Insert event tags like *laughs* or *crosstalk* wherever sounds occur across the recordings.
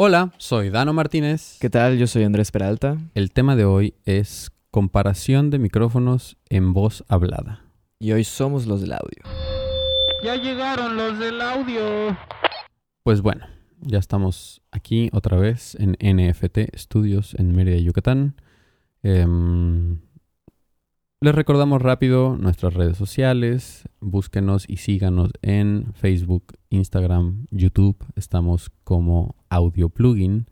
Hola, soy Dano Martínez. ¿Qué tal? Yo soy Andrés Peralta. El tema de hoy es comparación de micrófonos en voz hablada. Y hoy somos los del audio. Ya llegaron los del audio. Pues bueno, ya estamos aquí otra vez en NFT Studios en Mérida, Yucatán. Em, les recordamos rápido nuestras redes sociales. Búsquenos y síganos en Facebook, Instagram, YouTube. Estamos como Audio Plugin.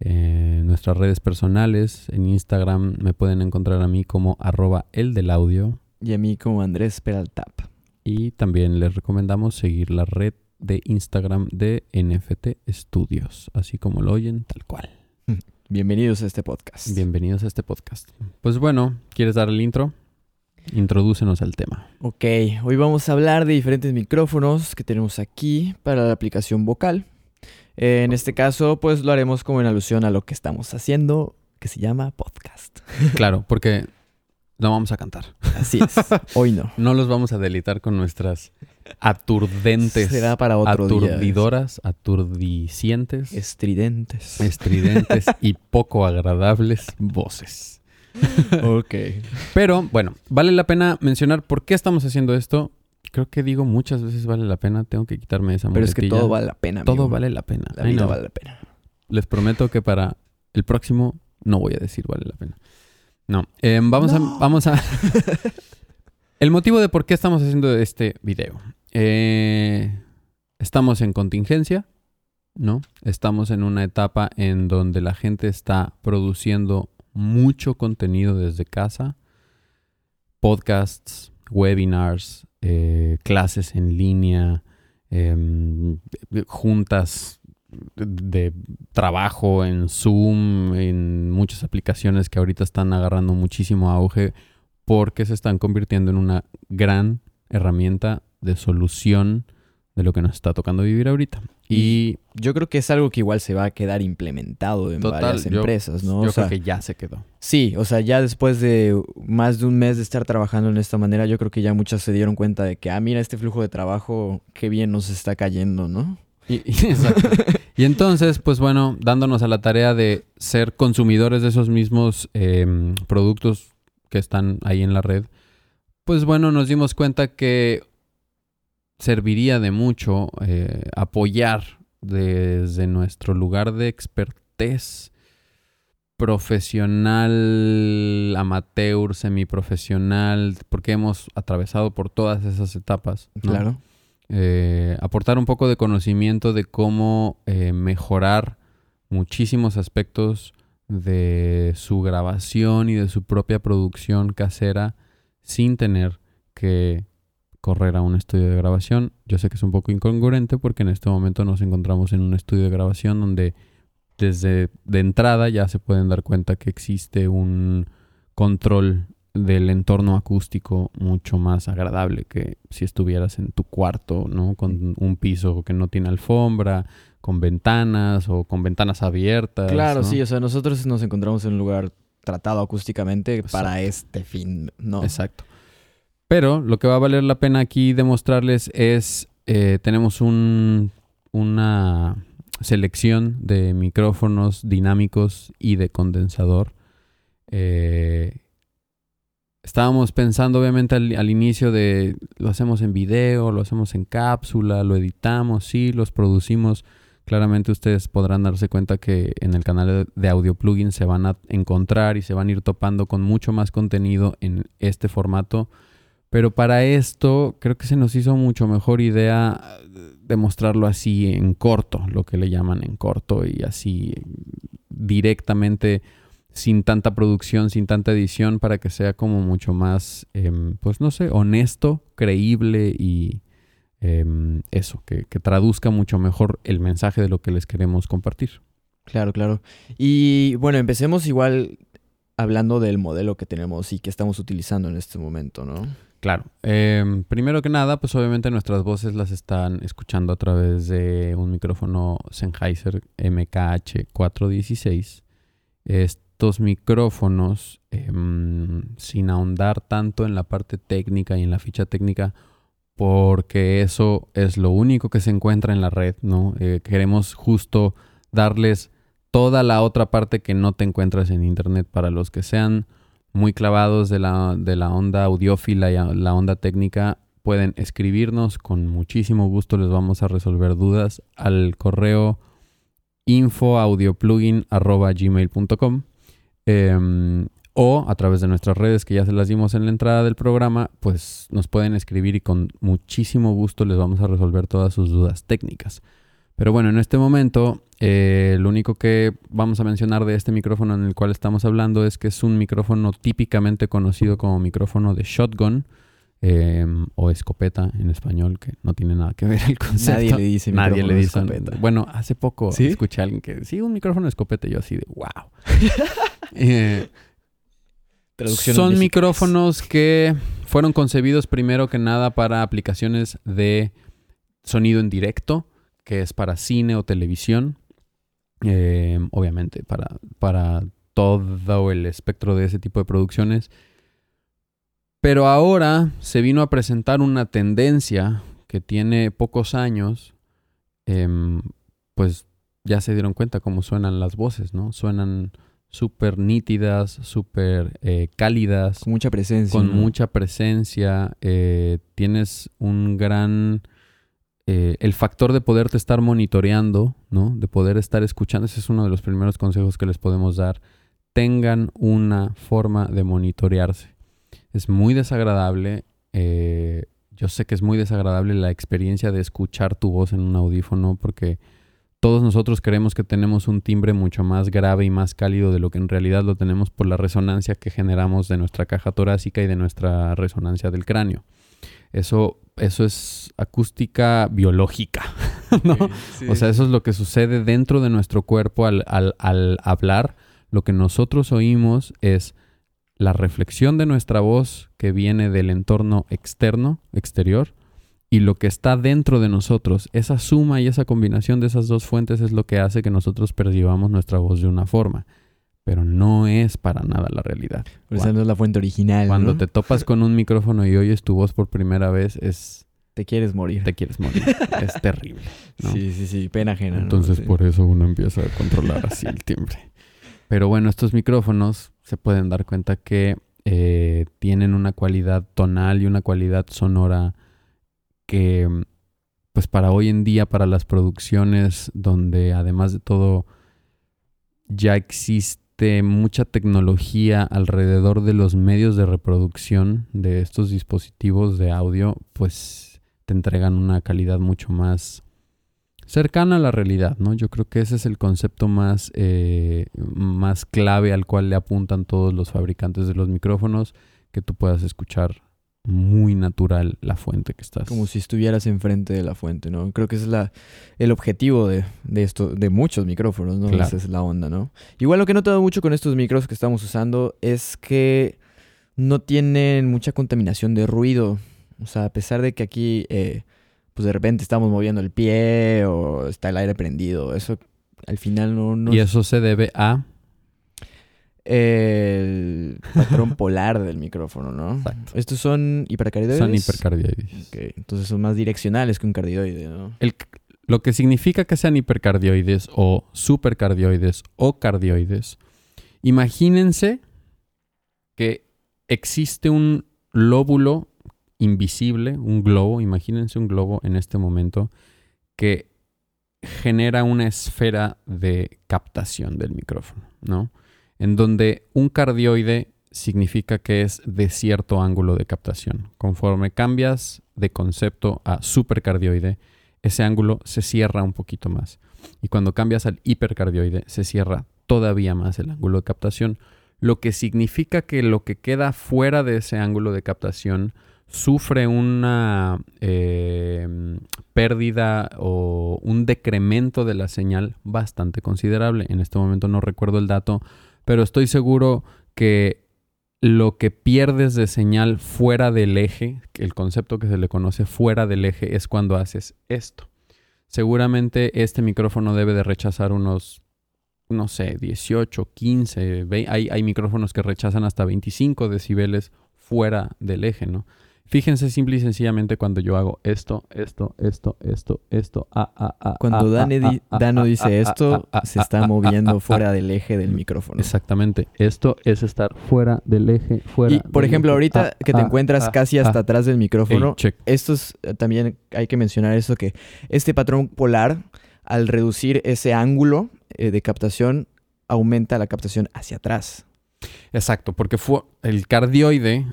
Eh, nuestras redes personales en Instagram me pueden encontrar a mí como arroba el del audio. Y a mí como Andrés Peraltap. Y también les recomendamos seguir la red de Instagram de NFT Studios, así como lo oyen, tal cual. *laughs* Bienvenidos a este podcast. Bienvenidos a este podcast. Pues bueno, ¿quieres dar el intro? Introdúcenos al tema. Ok, hoy vamos a hablar de diferentes micrófonos que tenemos aquí para la aplicación vocal. En este caso, pues lo haremos como en alusión a lo que estamos haciendo, que se llama podcast. *laughs* Claro, porque no vamos a cantar. Así es. Hoy no. *laughs* No los vamos a delitar con nuestras aturdentes, Será para otro día. aturdidoras, aturdicientes, Estridentes. estridentes *laughs* y poco agradables voces. ok. Pero bueno, vale la pena mencionar por qué estamos haciendo esto. Creo que digo muchas veces vale la pena. Tengo que quitarme esa Pero es que todo vale la pena. Todo amigo. vale la pena. La I vida know. vale la pena. Les prometo que para el próximo no voy a decir vale la pena. No, eh, vamos a... Vamos a... *laughs* el motivo de por qué estamos haciendo este video. Eh, estamos en contingencia, ¿no? Estamos en una etapa en donde la gente está produciendo mucho contenido desde casa. Podcasts, webinars, eh, clases en línea, em, juntas de trabajo en Zoom, en muchas aplicaciones que ahorita están agarrando muchísimo auge porque se están convirtiendo en una gran herramienta de solución de lo que nos está tocando vivir ahorita. Y Yo creo que es algo que igual se va a quedar implementado en Total, varias yo- empresas, ¿no? yo O sea, creo que ya se quedó. Sí, o sea, ya después de más de un mes de estar trabajando en esta manera, yo creo que ya muchas se dieron cuenta de que, ah, mira, este flujo de trabajo, qué bien nos está cayendo, ¿no? Y, y- *laughs* exacto. Y entonces, pues bueno, dándonos a la tarea de ser consumidores de esos mismos em, productos que están ahí en la red, pues bueno, nos dimos cuenta que serviría de mucho eh, apoyar desde nuestro lugar de expertez profesional, amateur, semiprofesional, porque hemos atravesado por todas esas etapas. ¿no? Claro. eh, aportar un poco de conocimiento de cómo eh, mejorar muchísimos aspectos de su grabación y de su propia producción casera sin tener que correr a un estudio de grabación. Yo sé que es un poco incongruente porque en este momento nos encontramos en un estudio de grabación donde desde de entrada ya se pueden dar cuenta que existe un control del entorno acústico mucho más agradable que si estuvieras en tu cuarto, ¿no? Con un piso que no tiene alfombra, con ventanas o con ventanas abiertas. Claro, ¿no? sí, o sea, nosotros nos encontramos en un lugar tratado acústicamente para este fin, ¿no? Exacto. Pero lo que va a valer la pena aquí demostrarles es, eh, tenemos un, una selección de micrófonos dinámicos y de condensador. Eh, estábamos pensando obviamente al, al inicio de lo hacemos en video, lo hacemos en cápsula, lo editamos, sí, los producimos. Claramente ustedes podrán darse cuenta que en el canal de Audio Plugin se van a encontrar y se van a ir topando con mucho más contenido en este formato. Pero para esto creo que se nos hizo mucho mejor idea eh, demostrarlo así en corto, lo que le llaman en corto y así eh, directamente sin tanta producción, sin tanta edición, para que sea como mucho más, em, pues no sé, honesto, creíble y em, eso, que, que traduzca mucho mejor el mensaje de lo que les queremos compartir. Claro, claro. Y bueno, empecemos igual hablando del modelo que tenemos y que estamos utilizando en este momento, ¿no? Claro. Em, primero que nada, pues obviamente nuestras voces las están escuchando a través de un micrófono Sennheiser MKH416. Estos micrófonos, em, sin ahondar tanto en la parte técnica y en la ficha técnica, porque eso es lo único que se encuentra en la red, ¿no? Eh, queremos justo darles toda la otra parte que no te encuentras en internet para los que sean muy clavados de la, de la onda audiófila y la onda técnica pueden escribirnos con muchísimo gusto les vamos a resolver dudas al correo infoaudioplugin.gmail.com eh, o a través de nuestras redes que ya se las dimos en la entrada del programa, pues nos pueden escribir y con muchísimo gusto les vamos a resolver todas sus dudas técnicas. Pero bueno, en este momento eh, lo único que vamos a mencionar de este micrófono en el cual estamos hablando es que es un micrófono típicamente conocido como micrófono de shotgun em, o escopeta en español, que no tiene nada que ver el concepto. Nadie le dice Nadie le dice. escopeta. Bueno, hace poco ¿Sí? escuché a alguien que sí, un micrófono de escopeta y yo así de wow. *laughs* Eh, son micrófonos que fueron concebidos primero que nada para aplicaciones de sonido en directo, que es para cine o televisión. Eh, obviamente, para, para todo el espectro de ese tipo de producciones. Pero ahora se vino a presentar una tendencia que tiene pocos años. em, pues ya se dieron cuenta cómo suenan las voces, ¿no? Suenan súper nítidas, súper eh, cálidas, Con mucha presencia. con ¿no? mucha presencia. eh, tienes un gran... eh, el factor de poderte estar monitoreando, ¿no? De poder estar escuchando. Ese es uno de los primeros consejos que les podemos dar. Tengan una forma de monitorearse. Es muy desagradable. eh, yo sé que es muy desagradable la experiencia de escuchar tu voz en un audífono porque todos nosotros creemos que tenemos un timbre mucho más grave y más cálido de lo que en realidad lo tenemos por la resonancia que generamos de nuestra caja torácica y de nuestra resonancia del cráneo. Eso, eso es acústica biológica, *laughs* ¿no? Sí. O sea, eso es lo que sucede dentro de nuestro cuerpo al, al- al hablar. Lo que nosotros oímos es la reflexión de nuestra voz que viene del entorno externo, exterior, y lo que está dentro de nosotros. Esa suma y esa combinación de esas dos fuentes es lo que hace que nosotros percibamos nuestra voz de una forma. Pero no es para nada la realidad. Pero esa no es la fuente original. Cuando ¿no? te topas con un micrófono y oyes tu voz por primera vez, es Te quieres morir. te quieres morir. *laughs* es terrible. ¿no? Sí, sí, sí. Pena ajena. ¿no? Entonces Sí. por eso uno empieza a controlar así el timbre. Pero bueno, estos micrófonos se pueden dar cuenta que eh, tienen una cualidad tonal y una cualidad sonora que pues para hoy en día, para las producciones donde además de todo ya existe mucha tecnología alrededor de los medios de reproducción de estos dispositivos de audio, pues te entregan una calidad mucho más cercana a la realidad, ¿no? Yo creo que ese es el concepto más, eh, más clave al cual le apuntan todos los fabricantes de los micrófonos, que tú puedas escuchar muy natural la fuente que estás. Como si estuvieras enfrente de la fuente, ¿no? Creo que ese es la, el objetivo de, de esto, de muchos micrófonos, ¿no? Claro. Esa es la onda, ¿no? Igual lo que he notado mucho con estos micros que estamos usando es que no tienen mucha contaminación de ruido. O sea, a pesar de que aquí, eh, pues de repente estamos moviendo el pie o está el aire prendido, eso al final no... no y eso se debe a... el patrón polar del micrófono, ¿no? Exacto. Estos son hipercardioides. Son hipercardioides. Ok, entonces son más direccionales que un cardioide, ¿no? El- lo que significa que sean hipercardioides o supercardioides o cardioides, imagínense que existe un lóbulo invisible, un globo, imagínense un globo en este momento que genera una esfera de captación del micrófono, ¿no? En donde un cardioide significa que es de cierto ángulo de captación. Conforme cambias de concepto a supercardioide, ese ángulo se cierra un poquito más. Y cuando cambias al hipercardioide, se cierra todavía más el ángulo de captación, lo que significa que lo que queda fuera de ese ángulo de captación sufre una eh, pérdida o un decremento de la señal bastante considerable. En este momento no recuerdo el dato, pero estoy seguro que lo que pierdes de señal fuera del eje, el concepto que se le conoce fuera del eje, es cuando haces esto. Seguramente este micrófono debe de rechazar unos, no sé, 18, 15, ve- hay, hay micrófonos que rechazan hasta 25 decibeles fuera del eje, ¿no? Fíjense simple y sencillamente cuando yo hago esto, esto, esto, esto, esto, ah, ah, ah, Cuando Dano dice esto, se está moviendo fuera del eje del micrófono. Exactamente. Esto es estar fuera del eje, fuera. Y, por ejemplo, eje. ahorita Ah, que te ah, encuentras ah, casi hasta atrás del micrófono, esto es eh, también hay que mencionar eso que este patrón polar al reducir ese ángulo eh, de captación aumenta la captación hacia atrás. Exacto, porque fu- el cardioide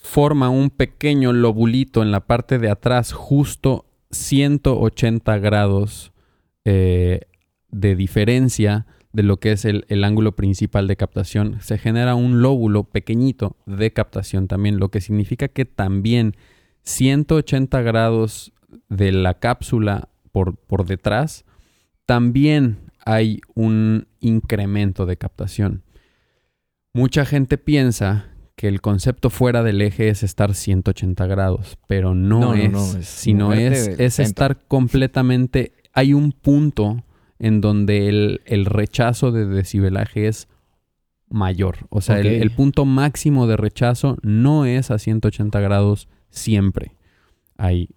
forma un pequeño lobulito en la parte de atrás, justo 180 grados eh, de diferencia de lo que es el, el ángulo principal de captación. Se genera un lóbulo pequeñito de captación también, lo que significa que también 180 grados de la cápsula por, por detrás, también hay un incremento de captación. Mucha gente piensa que el concepto fuera del eje es estar 180 grados, pero no, No, no, es, no, es sino es, es estar completamente... Hay un punto en donde el, el rechazo de decibelaje es mayor. O sea, el- punto máximo de rechazo no es a 180 grados siempre. Hay,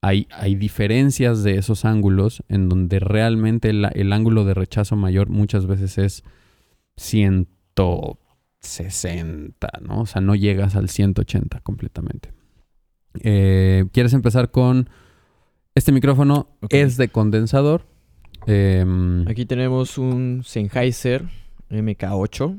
hay, hay diferencias de esos ángulos en donde realmente la- el ángulo de rechazo mayor muchas veces es 160, ¿no? O sea, no llegas al 180 completamente. Eh, ¿Quieres empezar con este micrófono? Es de condensador. Em, Aquí tenemos un Sennheiser MK8.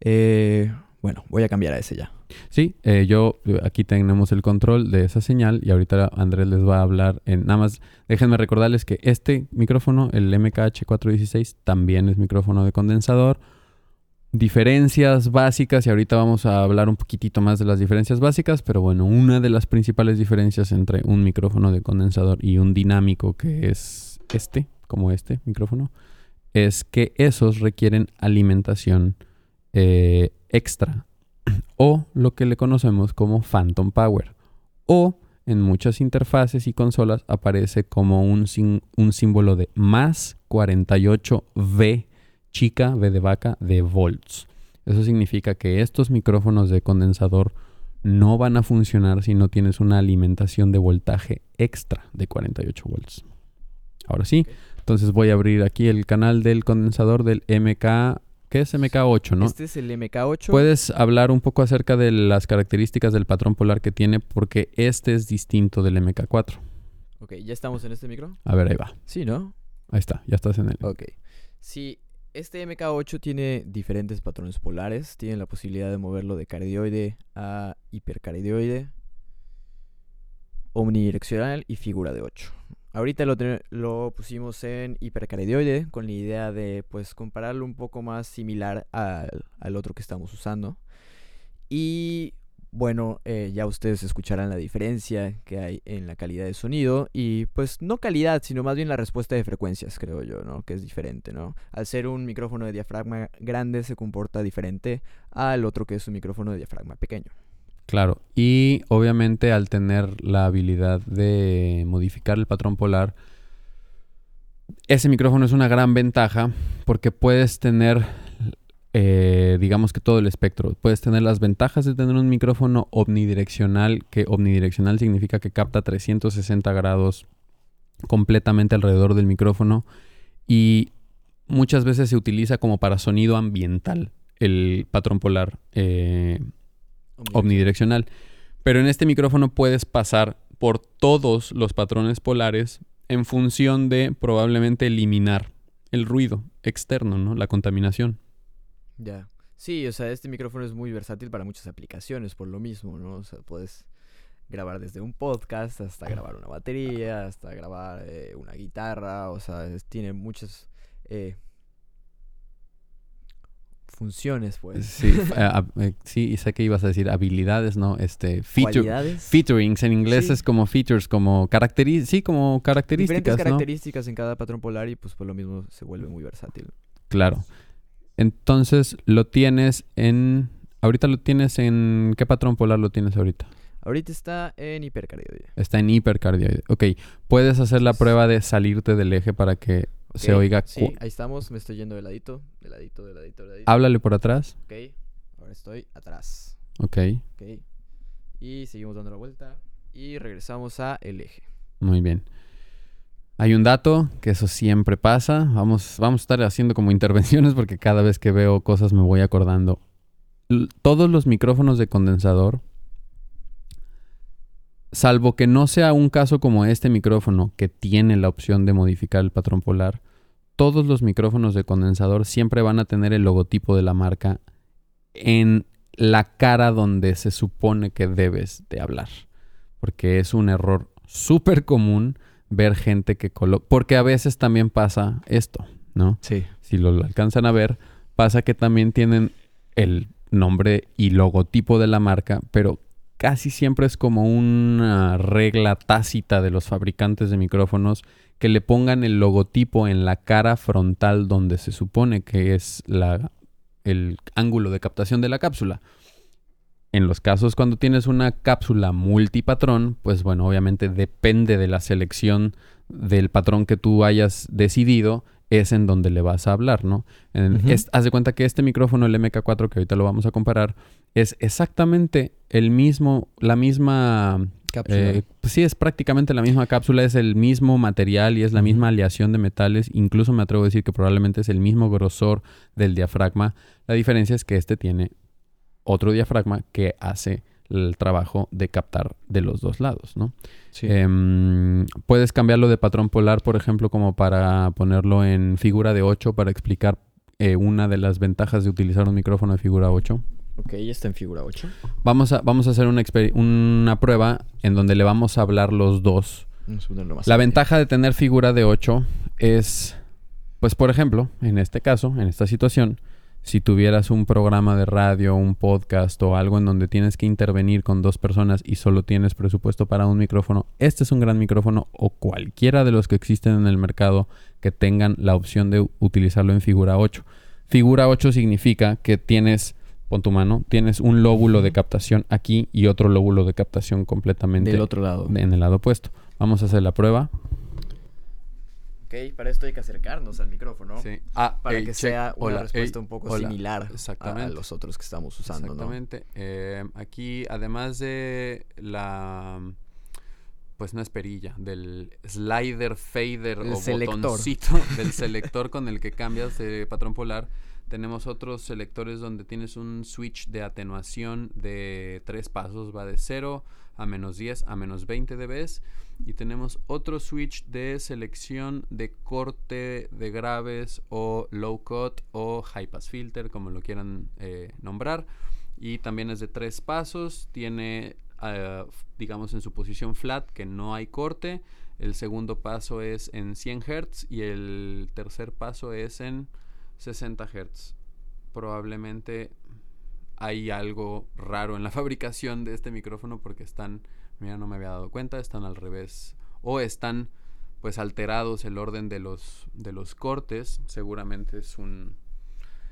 Eh, bueno, voy a cambiar a ese ya. Sí, eh, yo aquí tenemos el control de esa señal y ahorita Andrés les va a hablar en nada más déjenme recordarles que este micrófono, el MKH416, también es micrófono de condensador. Diferencias básicas y ahorita vamos a hablar un poquitito más de las diferencias básicas, pero bueno, una de las principales diferencias entre un micrófono de condensador y un dinámico que es este, como este micrófono, es que esos requieren alimentación eh, extra o lo que le conocemos como Phantom Power. O en muchas interfaces y consolas aparece como un, un símbolo de más 48V chica, V de vaca, de volts. Eso significa que estos micrófonos de condensador no van a funcionar si no tienes una alimentación de voltaje extra de 48 volts. Ahora sí, entonces voy a abrir aquí el canal del condensador del MK, ¿qué es MK8, no? Este es el MK8. ¿Puedes hablar un poco acerca de las características del patrón polar que tiene? Porque este es distinto del MK4. Ok, ¿ya estamos en este micro? A ver, ahí va. Sí, ¿no? Ahí está, ya estás en el... Ok. Sí, este MK8 tiene diferentes patrones polares. Tiene la posibilidad de moverlo de cardioide a hipercardioide, omnidireccional y figura de 8. Ahorita lo, lo pusimos en hipercardioide con la idea de pues compararlo un poco más similar al, al otro que estamos usando. Y bueno, eh, ya ustedes escucharán la diferencia que hay en la calidad de sonido y pues no calidad, sino más bien la respuesta de frecuencias, creo yo, ¿no? Que es diferente, ¿no? Al ser un micrófono de diafragma grande se comporta diferente al otro que es un micrófono de diafragma pequeño. Claro. Y obviamente al tener la habilidad de modificar el patrón polar, ese micrófono es una gran ventaja porque puedes tener, eh, digamos que todo el espectro. Puedes tener las ventajas de tener un micrófono omnidireccional, que omnidireccional significa que capta 360 grados completamente alrededor del micrófono y muchas veces se utiliza como para sonido ambiental el patrón polar eh, omnidireccional. Pero en este micrófono puedes pasar por todos los patrones polares en función de probablemente eliminar el ruido externo, ¿no? La contaminación. Ya. Sí, o sea, este micrófono es muy versátil para muchas aplicaciones, por lo mismo, ¿no? O sea, puedes grabar desde un podcast hasta grabar una batería, hasta grabar eh, una guitarra, o sea, es- tiene muchas eh, funciones, pues. Sí, *laughs* a- eh, sí, y sé que ibas a decir habilidades, ¿no? Este, feature, featurings en inglés Sí. es como features, como características, sí, como Diferentes características, ¿no? características en cada patrón polar y pues por lo mismo se vuelve muy versátil. Claro. Entonces lo tienes en, ahorita lo tienes en, ¿qué patrón polar lo tienes ahorita? Ahorita está en hipercardioide. Está en hipercardioide. Ok, puedes hacer la prueba de salirte del eje para que se oiga. Sí, ahí estamos, me estoy yendo de ladito, de ladito, de ladito, de ladito. Háblale por atrás. Ok, ahora estoy atrás. Ok. Ok. Y seguimos dando la vuelta. Y regresamos a el eje. Muy bien. Hay un dato, que eso siempre pasa. Vamos, vamos a estar haciendo como intervenciones porque cada vez que veo cosas me voy acordando. Todos los micrófonos de condensador, salvo que no sea un caso como este micrófono que tiene la opción de modificar el patrón polar, todos los micrófonos de condensador siempre van a tener el logotipo de la marca en la cara donde se supone que debes de hablar. Porque es un error súper común ver gente que coloca... Porque a veces también pasa esto, ¿no? Sí. Si lo alcanzan a ver, pasa que también tienen el nombre y logotipo de la marca, pero casi siempre es como una regla tácita de los fabricantes de micrófonos que le pongan el logotipo en la cara frontal donde se supone que es la, el ángulo de captación de la cápsula. En los casos cuando tienes una cápsula multipatrón, pues bueno, obviamente depende de la selección del patrón que tú hayas decidido, es en donde le vas a hablar, ¿no? En- Ujú. es- haz de cuenta que este micrófono, el MK4, que ahorita lo vamos a comparar, es exactamente el mismo, la misma Cápsula. eh, pues sí, es prácticamente la misma cápsula, es el mismo material y es la misma aleación de metales. Incluso me atrevo a decir que probablemente es el mismo grosor del diafragma. La diferencia es que este tiene otro diafragma que hace el trabajo de captar de los dos lados, ¿no? sí. Em, puedes cambiarlo de patrón polar, por ejemplo, como para ponerlo en figura de 8 para explicar eh, una de las ventajas de utilizar un micrófono de figura 8. ok, ya está en figura 8. Vamos a, vamos a hacer una, una prueba en donde le vamos a hablar los dos. Más La ventaja de tener figura de 8 es, pues por ejemplo, en este caso, en esta situación, si tuvieras un programa de radio, un podcast o algo en donde tienes que intervenir con dos personas y solo tienes presupuesto para un micrófono, este es un gran micrófono o cualquiera de los que existen en el mercado que tengan la opción de utilizarlo en figura 8. Figura 8 significa que tienes, pon tu mano, tienes un lóbulo de captación aquí y otro lóbulo de captación completamente Del otro lado. en el lado opuesto. Vamos a hacer la prueba. Ok, para esto hay que acercarnos al micrófono. Ah, Para que check. sea una Hola, respuesta un poco hola. similar a- Exactamente. a, los otros que estamos usando, ¿no? Exactamente. Eh, aquí, además de la. Pues no es perilla, del slider, fader El o selector. botoncito *laughs* del selector con el que cambias de patrón polar. Tenemos otros selectores donde tienes un switch de atenuación de tres pasos, va de 0 a menos 10 a menos 20 dB. Y tenemos otro switch de selección de corte de graves o low cut o high pass filter, como lo quieran eh, nombrar. Y también es de tres pasos. Tiene, eh, digamos, en su posición flat, que no hay corte. El segundo paso es en 100 Hz y el tercer paso es en 60 Hz. Probablemente hay algo raro en la *laughs* fabricación de este micrófono porque están, mira, no me había dado cuenta, están al revés o están pues alterados el orden de los de los cortes, seguramente es un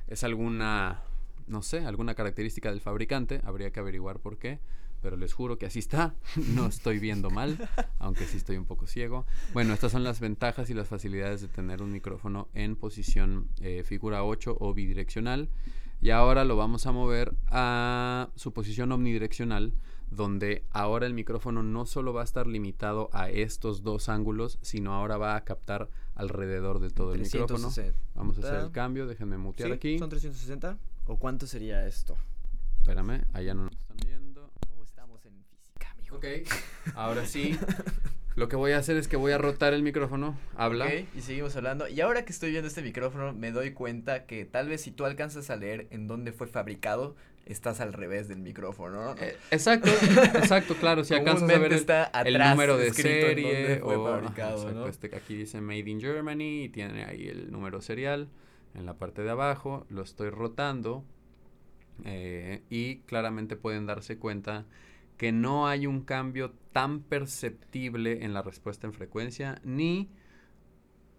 es alguna no sé, alguna característica del fabricante, habría que averiguar por qué, pero les juro que así está, *laughs* no estoy viendo mal, *laughs* aunque sí estoy un poco ciego. Bueno, estas son las ventajas y las facilidades de tener un micrófono en posición eh, figura 8 o bidireccional. Y ahora lo vamos a mover a su posición omnidireccional, donde ahora el micrófono no solo va a estar limitado a estos dos ángulos, sino ahora va a captar alrededor de todo el micrófono. 360. Vamos a hacer el cambio, déjenme mutear ¿Sí? aquí. ¿Son 360? ¿O cuánto sería esto? Espérame, allá no nos están viendo. Ok, ahora sí. Lo que voy a hacer es que voy a rotar el micrófono. Habla. Ok, y seguimos hablando. Y ahora que estoy viendo este micrófono, me doy cuenta que tal vez si tú alcanzas a leer en dónde fue fabricado, estás al revés del micrófono, ¿no? Eh, exacto, exacto, claro. Si alcanzas a ver el, está el atrás número de serie fue o ajá, fabricado, exacto, ¿no? este, aquí dice Made in Germany y tiene ahí el número serial en la parte de abajo. Lo estoy rotando eh, y claramente pueden darse cuenta que no hay un cambio tan perceptible en la respuesta en frecuencia ni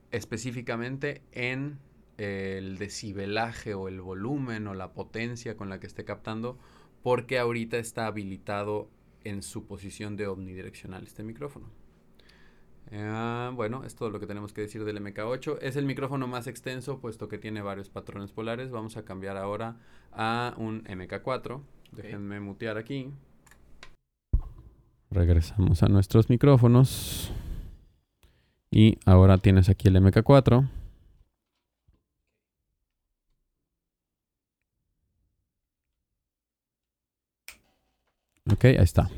específicamente en el decibelaje o el volumen o la potencia con la que esté captando porque ahorita está habilitado en su posición de omnidireccional este micrófono. Ah, bueno, es todo lo que tenemos que decir del MK8. Es el micrófono más extenso puesto que tiene varios patrones polares. Vamos a cambiar ahora a un MK4. Déjenme mutear aquí. Regresamos a nuestros micrófonos. Y ahora tienes aquí el MK4. Ok, ahí está.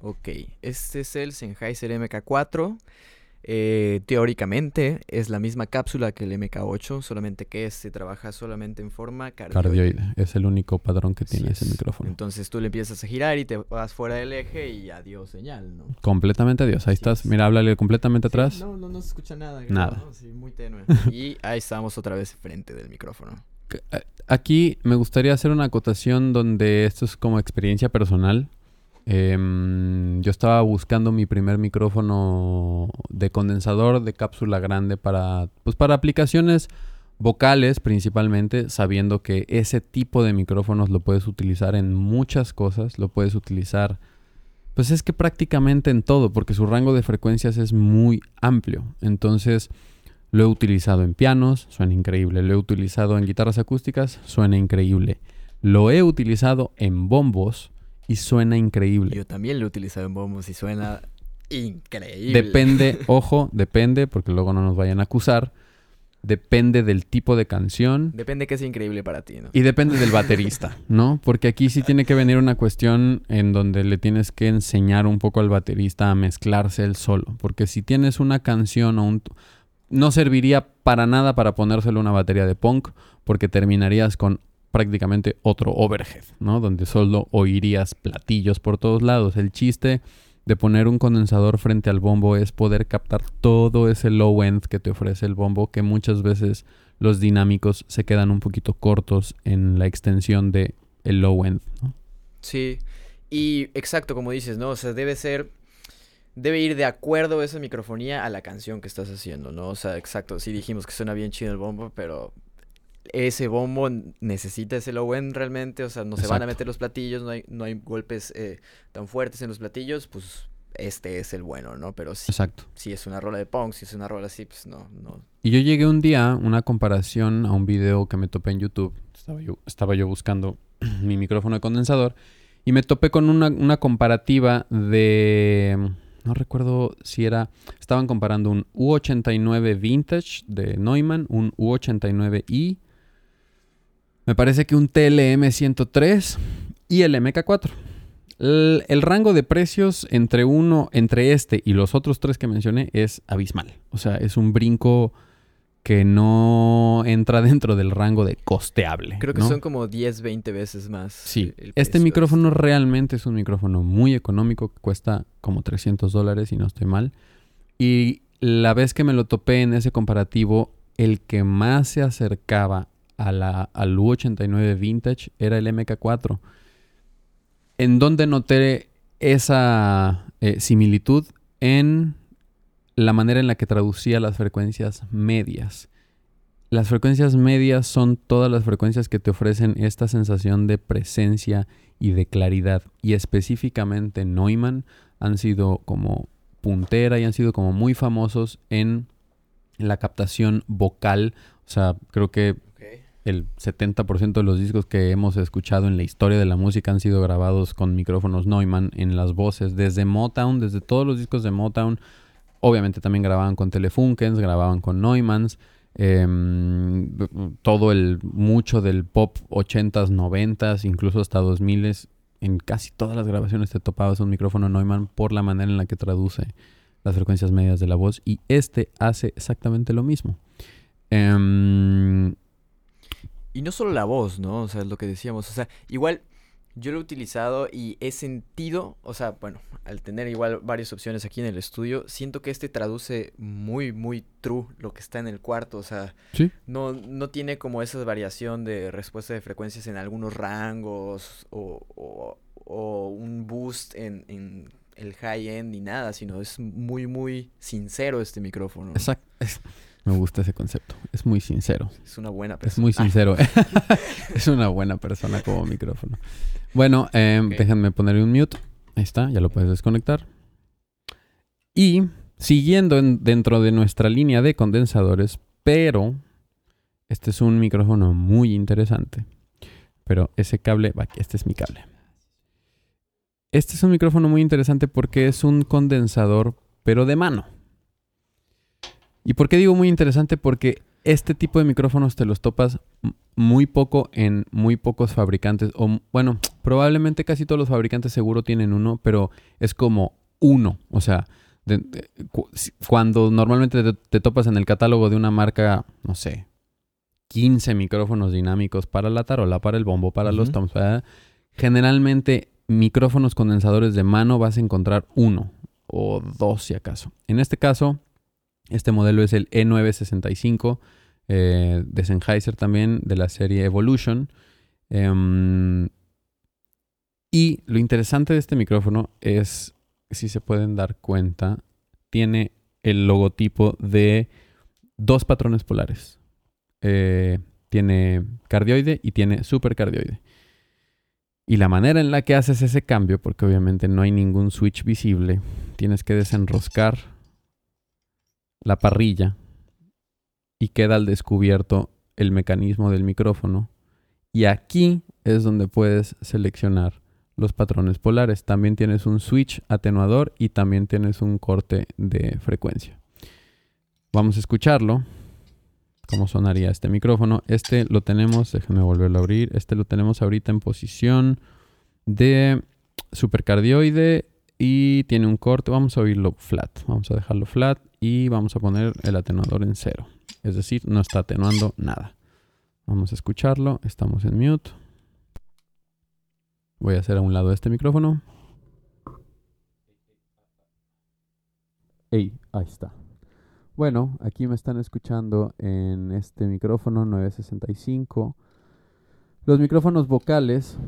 Ok, este es el Sennheiser MK4. Eh, teóricamente es la misma cápsula que el MK8, solamente que este trabaja solamente en forma cardioide. Cardioide. Es el único padrón que tiene ese es. micrófono. Entonces tú le empiezas a girar y te vas fuera del eje y adiós señal, ¿no? Completamente adiós. Ahí estás. es. Mira, háblale completamente atrás. No, no, no se escucha nada. Nada. ¿no? Sí, muy tenue. *laughs* y ahí estamos otra vez frente del micrófono. A- Aquí me gustaría hacer una acotación donde esto es como experiencia personal. Em, yo estaba buscando mi primer micrófono de condensador de cápsula grande para, pues para aplicaciones vocales principalmente, sabiendo que ese tipo de micrófonos lo puedes utilizar en muchas cosas, lo puedes utilizar, pues es que prácticamente en todo, porque su rango de frecuencias es muy amplio. Entonces, lo he utilizado en pianos, suena increíble. Lo he utilizado en guitarras acústicas, suena increíble. Lo he utilizado en bombos y suena increíble. Yo también lo he utilizado en bombos y suena increíble. Depende, *laughs* ojo, depende, porque luego no nos vayan a acusar. Depende del tipo de canción Depende que es increíble para ti, ¿no? y depende del baterista, ¿no? Porque aquí sí tiene que venir una cuestión en donde le tienes que enseñar un poco al baterista a mezclarse él solo. Porque si tienes una canción o un... No serviría para nada para ponérselo una batería de punk, porque terminarías con prácticamente otro overhead, ¿no? Donde solo oirías platillos por todos lados. El chiste de poner un condensador frente al bombo es poder captar todo ese low end que te ofrece el bombo, que muchas veces los dinámicos se quedan un poquito cortos en la extensión de el low end, ¿no? Sí. Y exacto, como dices, ¿no? O sea, debe ser. Debe ir de acuerdo esa microfonía a la canción que estás haciendo, ¿no? O sea, exacto. Sí dijimos que suena bien chido el bombo, pero ese bombo necesita ese low end realmente. O sea, no se van a meter los platillos, no hay, no hay golpes eh, tan fuertes en los platillos, pues este es el bueno, ¿no? Pero si, Exacto. si es una rola de punk, si es una rola así, pues no, no. Y yo llegué un día, una comparación a un video que me topé en YouTube. Estaba yo, estaba yo buscando *clears throat* mi micrófono de condensador y me topé con una, una comparativa de... No recuerdo si era... Estaban comparando un U89 Vintage de Neumann, un U89i, me parece que un TLM 103 y el MK4. El, el rango de precios entre uno, entre este y los otros tres que mencioné es abismal. O sea, es un brinco que no entra *laughs* dentro del rango de costeable. Creo que ¿no? son como 10, 20 veces más. Sí, este micrófono realmente es un micrófono muy económico que cuesta como 300 dólares, si no estoy mal. Y la vez que me lo topé en ese comparativo, el que más se acercaba a la, al U89 Vintage era el MK4. En donde noté esa eh, similitud en la manera en la que traducía las frecuencias medias. Las frecuencias medias son todas las frecuencias que te ofrecen esta sensación de presencia y de claridad. Y específicamente Neumann han sido como puntera y han sido como muy famosos en la captación vocal. O sea, creo que. El 70% de los discos que hemos escuchado en la historia de la música han sido grabados con micrófonos Neumann en las voces, desde Motown, desde todos los discos de Motown. Obviamente también grababan con Telefunkens, grababan con Neumanns. em, todo el, mucho del pop 80s, 90s, incluso hasta 2000s. En casi todas las grabaciones te topabas un micrófono Neumann por la manera en la que traduce las frecuencias medias de la voz. Y este hace exactamente lo mismo. Em, Y no solo la voz, ¿no? O sea, es lo que decíamos. O sea, igual yo lo he utilizado y he sentido, o sea, bueno, al tener igual varias opciones aquí en el estudio, siento que este traduce muy, muy true lo que está en el cuarto. O sea, Sí. no, no tiene como esa variación de respuesta de frecuencias en algunos rangos o, o- o un boost en, en el high-end ni nada, sino es muy, muy sincero este micrófono. Exacto. Es- Me gusta ese concepto. Es muy sincero. Es una buena Es persona. muy sincero. *laughs* *laughs* es una buena persona como micrófono. Bueno, em, déjenme ponerle un mute. Ahí está, ya lo puedes desconectar. Y siguiendo en- dentro de nuestra línea de condensadores, pero este es un micrófono muy interesante. Pero ese cable, va, aquí, este es mi cable. Este es un micrófono muy interesante porque es un condensador, pero de mano. ¿Y por qué digo muy interesante? Porque este tipo de micrófonos te los topas muy poco en muy pocos fabricantes. O bueno, probablemente casi todos los fabricantes seguro tienen uno, pero es como uno. O sea, cuando normalmente te, topas en el catálogo de una marca, no sé, 15 micrófonos dinámicos para la tarola, para el bombo, para los toms, generalmente micrófonos condensadores de mano vas a encontrar uno o dos si acaso. En este caso, este modelo es el E965 eh, de Sennheiser también, de la serie Evolution. Em, y lo interesante de este micrófono es, si se pueden dar cuenta, tiene el logotipo de dos patrones polares. Eh, tiene cardioide y tiene supercardioide. Y la manera en la que haces ese cambio, porque obviamente no hay ningún switch visible, tienes que desenroscar la parrilla y queda al descubierto el mecanismo del micrófono. Y aquí es donde puedes seleccionar los patrones polares. También tienes un switch atenuador y también tienes un corte de frecuencia. Vamos a escucharlo. ¿Cómo sonaría este micrófono? Este lo tenemos, déjenme volverlo a abrir. Este lo tenemos ahorita en posición de supercardioide y tiene un corte. Vamos a oírlo flat. Vamos a dejarlo flat y vamos a poner el atenuador en cero. Es decir, no está atenuando nada. Vamos a escucharlo. Estamos en mute. Voy a hacer a un lado este micrófono. Ey, ahí está. Bueno, aquí me están escuchando en este micrófono 965. Los micrófonos vocales,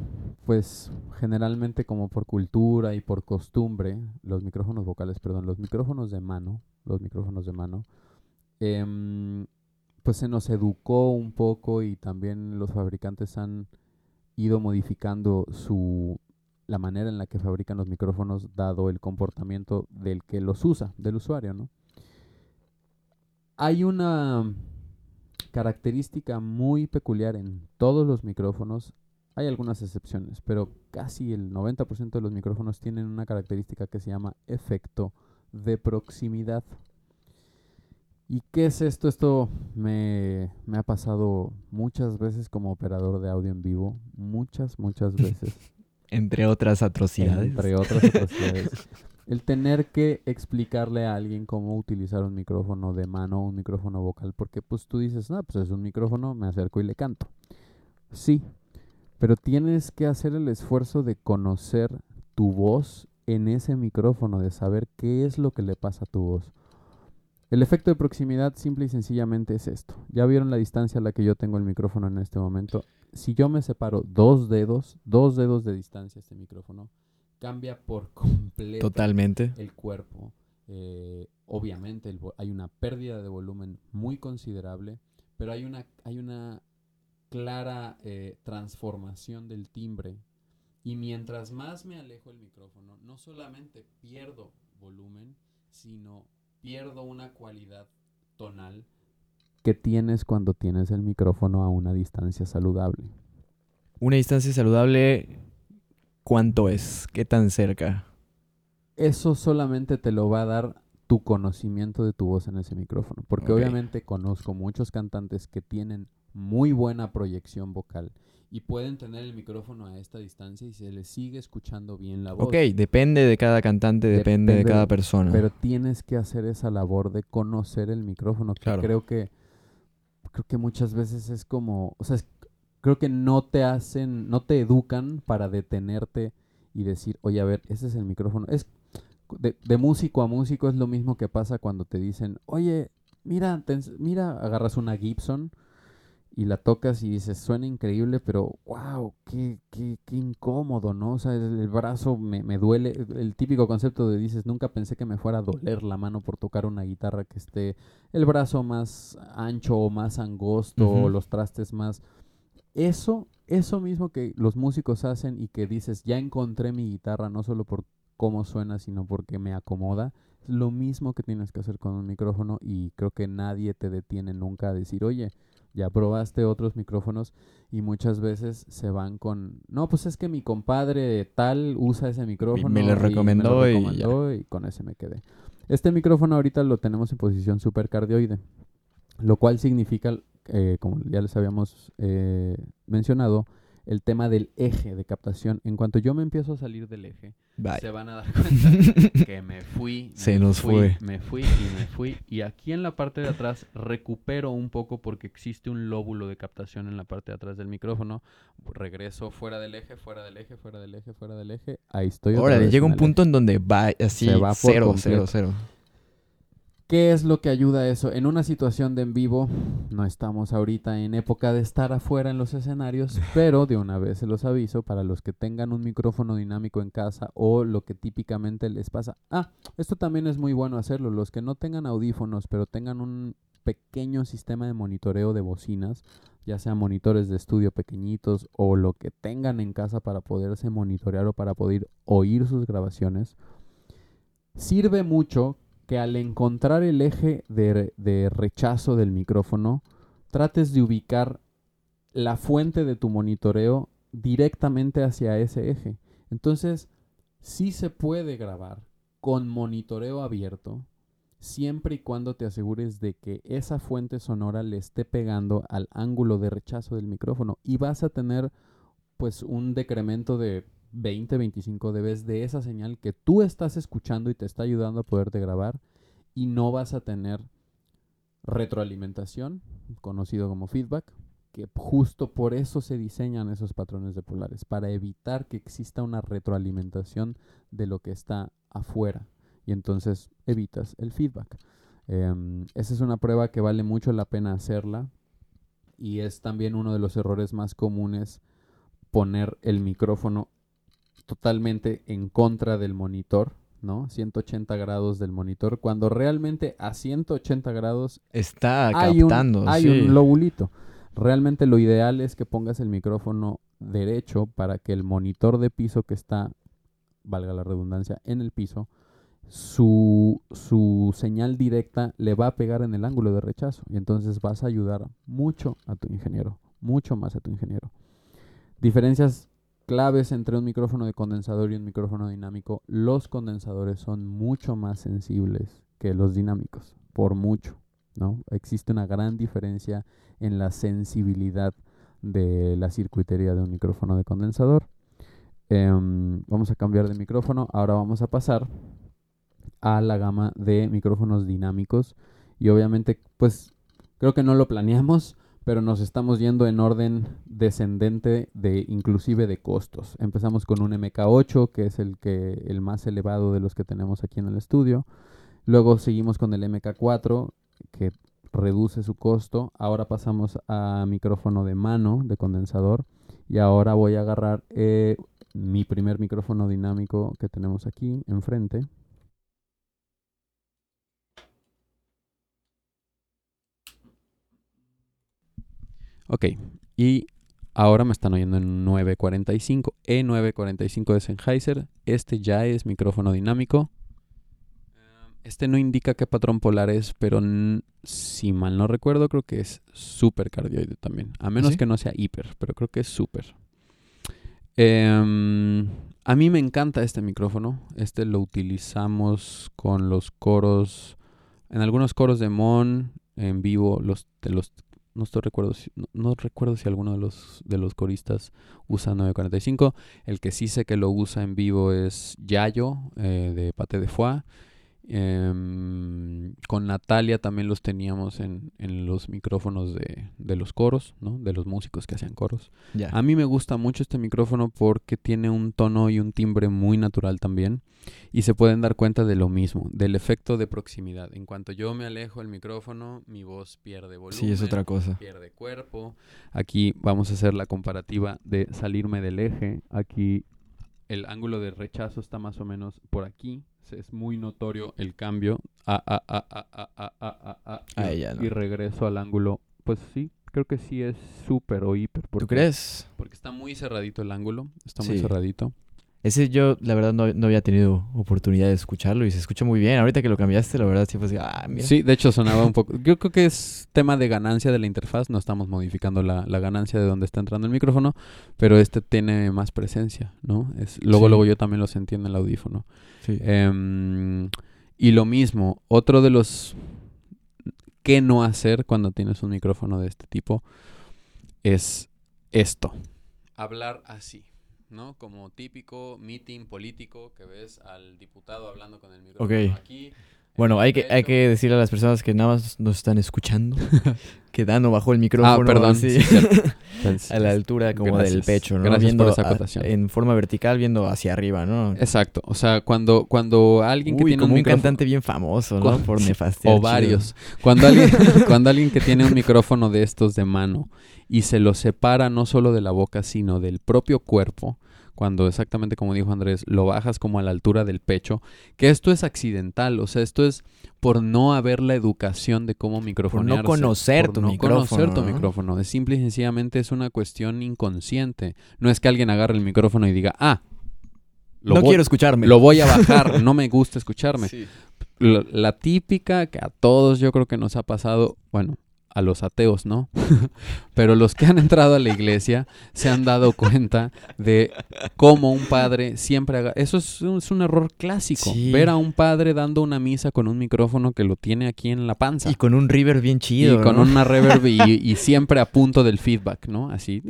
pues generalmente como por cultura y por costumbre, los micrófonos vocales, perdón, los micrófonos de mano, los micrófonos de mano, em, pues se nos educó un poco y también los fabricantes han ido modificando su la manera en la que fabrican los micrófonos dado el comportamiento del que los usa, del usuario, ¿no? Hay una característica muy peculiar en todos los micrófonos. Hay algunas excepciones, pero casi el 90% de los micrófonos tienen una característica que se llama efecto de proximidad. ¿Y qué es esto? Esto me, ha pasado muchas veces como operador de audio en vivo. Muchas, muchas veces. *laughs* Entre otras atrocidades. Entre otras atrocidades. el tener que explicarle a alguien cómo utilizar un micrófono de mano un micrófono vocal, porque pues tú dices, no, pues es un micrófono, me acerco y le canto. Sí, pero tienes que hacer el esfuerzo de conocer tu voz en ese micrófono, de saber qué es lo que le pasa a tu voz. El efecto de proximidad simple y sencillamente es esto. Ya vieron la distancia a la que yo tengo el micrófono en este momento. Si yo me separo dos dedos, dos dedos de distancia este micrófono, cambia por completo Totalmente. el cuerpo. Eh, obviamente hay una pérdida de volumen muy considerable, pero hay una, hay una clara eh, transformación del timbre. Y mientras más me alejo el micrófono, no solamente pierdo volumen, sino pierdo una cualidad tonal que tienes cuando tienes el micrófono a una distancia saludable. Una distancia saludable ¿Cuánto es? ¿Qué tan cerca? Eso solamente te lo va a dar tu conocimiento de tu voz en ese micrófono. Porque obviamente conozco muchos cantantes que tienen muy buena proyección vocal y pueden tener el micrófono a esta distancia y se les sigue escuchando bien la voz. Ok, depende de cada cantante, depende, de cada persona. Pero tienes que hacer esa labor de conocer el micrófono. claro. creo que creo que muchas veces es como, o sea, es, creo que no te hacen, no te educan para detenerte y decir, oye, a ver, ese es el micrófono. Es de, músico a músico es lo mismo que pasa cuando te dicen, oye, mira, mira, agarras una Gibson y la tocas y dices, suena increíble, pero wow, qué, qué, qué incómodo, ¿no? O sea, el, brazo me, me, duele. El típico concepto de dices, nunca pensé que me fuera a doler la mano por tocar una guitarra que esté el brazo más ancho o más angosto o los trastes más eso, eso mismo que los músicos hacen y que dices, ya encontré mi guitarra, no solo por cómo suena, sino porque me acomoda, es lo mismo que tienes que hacer con un micrófono y creo que nadie te detiene nunca a decir, oye, ya probaste otros micrófonos y muchas veces se van con, no, pues es que mi compadre tal usa ese micrófono. me lo recomendó y ya. recomendó y con ese me quedé. Este micrófono ahorita lo tenemos en posición supercardioide, lo cual significa, eh, como ya les habíamos eh, mencionado, el tema del eje de captación. En cuanto yo me empiezo a salir del eje, Bye. se van a dar *laughs* cuenta que me fui, Se me nos fui, fue. me fui y me fui. Y aquí en la parte de atrás recupero un poco porque existe un lóbulo de captación en la parte de atrás del micrófono. Regreso fuera del eje, fuera del eje, fuera del eje, fuera del eje. Ahí estoy. Órale, vez llega un punto eje. en donde va así Se va por cero, completo. cero, cero. ¿Qué es lo que ayuda a eso? En una situación de en vivo, no estamos ahorita en época de estar afuera en los escenarios, *laughs* pero de una vez se los aviso para los que tengan un micrófono dinámico en casa o lo que típicamente les pasa. Ah, esto también es muy bueno hacerlo. Los que no tengan audífonos, pero tengan un pequeño sistema de monitoreo de bocinas, ya sean monitores de estudio pequeñitos o lo que tengan en casa para poderse monitorear o para poder oír sus grabaciones, sirve mucho que al encontrar el eje de, re- de rechazo del micrófono, trates de ubicar la fuente de tu monitoreo directamente hacia ese eje. Entonces, sí se puede grabar con monitoreo abierto, siempre y cuando te asegures de que esa fuente sonora le esté pegando al ángulo de rechazo del micrófono y vas a tener pues un decremento de 20, 25 dB de esa señal que tú estás escuchando y te está ayudando a poderte grabar y no vas a tener retroalimentación, conocido como feedback, que justo por eso se diseñan esos patrones de polares, para evitar que exista una retroalimentación de lo que está afuera y entonces evitas el feedback. Em, esa es una prueba que vale mucho la pena hacerla y es también uno de los errores más comunes poner el micrófono totalmente en contra del monitor, ¿no? 180 grados del monitor, cuando realmente a 180 grados Está hay un, captando. hay sí. un lobulito. Realmente lo ideal es que pongas el micrófono derecho para que el monitor de piso que está, valga la redundancia, en el piso, su, su señal directa le va a pegar en el ángulo de rechazo. Y entonces vas a ayudar mucho a tu ingeniero, mucho más a tu ingeniero. Diferencias claves entre un micrófono de condensador y un micrófono dinámico. Los condensadores son mucho más sensibles que los dinámicos, por mucho. ¿no? Existe una gran diferencia en la sensibilidad de la circuitería de un micrófono de condensador. Em, vamos a cambiar de micrófono. Ahora vamos a pasar a la gama de micrófonos dinámicos. Y obviamente, pues creo que no lo planeamos, pero nos estamos yendo en orden descendente de inclusive de costos. Empezamos con un MK8, que es el que el más elevado de los que tenemos aquí en el estudio. Luego seguimos con el MK4, que reduce su costo. Ahora pasamos a micrófono de mano de condensador. Y ahora voy a agarrar eh, mi primer micrófono dinámico que tenemos aquí enfrente. Ok, y ahora me están oyendo en 945. E945 de Sennheiser. Este ya es micrófono dinámico. Este no indica qué patrón polar es, pero si mal no recuerdo, creo que es super cardioide también. A menos ¿Sí? que no sea hiper, pero creo que es super. Em, a mí me encanta este micrófono. Este lo utilizamos con los coros. En algunos coros de Mon en vivo, los de los no estoy recuerdo si, no, recuerdo si alguno de los de los coristas usa 945. El que sí sé que lo usa en vivo es Yayo eh, de Pate de Foie. Em, con Natalia también los teníamos en, en los micrófonos de, de los coros, ¿no? De los músicos que hacían coros. Ya. A mí me gusta mucho este micrófono porque tiene un tono y un timbre muy natural también. Y se pueden dar cuenta de lo mismo, del efecto de proximidad. En cuanto yo me alejo del micrófono, mi voz pierde volumen. Sí, es otra cosa. Pierde cuerpo. Aquí vamos a hacer la comparativa de salirme del eje. Aquí el ángulo de rechazo está más o menos por aquí es muy notorio el cambio a, a, a, a ella, y regreso al ángulo. Pues sí, creo que sí es súper o hiper. Porque, ¿Tú crees? Porque está muy cerradito el ángulo, está muy cerradito. Ese yo, la verdad, no, no había tenido oportunidad de escucharlo y se escucha muy bien. Ahorita que lo cambiaste, la verdad, sí fue ah, mira. Sí, de hecho sonaba un poco. Yo creo que es tema de ganancia de la interfaz. No estamos modificando la, la ganancia de donde está entrando el micrófono, pero este tiene más presencia, ¿no? Es, luego, Sí. luego yo también lo sentí en el audífono. Sí. Em, y lo mismo, otro de los qué no hacer cuando tienes un micrófono de este tipo es esto. Hablar así, ¿no? Como típico meeting político que ves al diputado hablando con el micrófono aquí. Bueno, en hay que, hay que decirle a las personas que nada más nos están escuchando *laughs* que Dano bajó el micrófono Ah, perdón. así, sí, cierto. *laughs* A la altura como del pecho, ¿no? Gracias por esa a- acotación. en forma vertical, viendo hacia arriba, ¿no? Exacto. O sea, cuando, cuando alguien que tiene como un cantante bien famoso, ¿no? Por *laughs* nefastear. O varios. Cuando alguien, cuando alguien que tiene un micrófono de estos de mano y se lo separa no solo de la boca, sino del propio cuerpo, cuando exactamente como dijo Andrés, lo bajas como a la altura del pecho, que esto es accidental, o sea, esto es por no haber la educación de cómo microfonearse. conocer por tu no micrófono, conocer tu ¿no? micrófono. Es simple y sencillamente es una cuestión inconsciente. No es que alguien agarre el micrófono y diga, ah, lo no voy- quiero escucharme. lo voy a bajar, *laughs* no me gusta escucharme Sí. la, la típica que a todos yo creo que nos ha pasado, bueno, a los ateos, ¿no? *laughs* Pero los que han entrado a la iglesia se han dado cuenta de cómo un padre siempre haga... Eso es un, es un error clásico. Sí. Ver a un padre dando una misa con un micrófono que lo tiene aquí en la panza. Y con un river bien chido, Y con una reverb y, *laughs* y siempre a punto del feedback, ¿no? Así.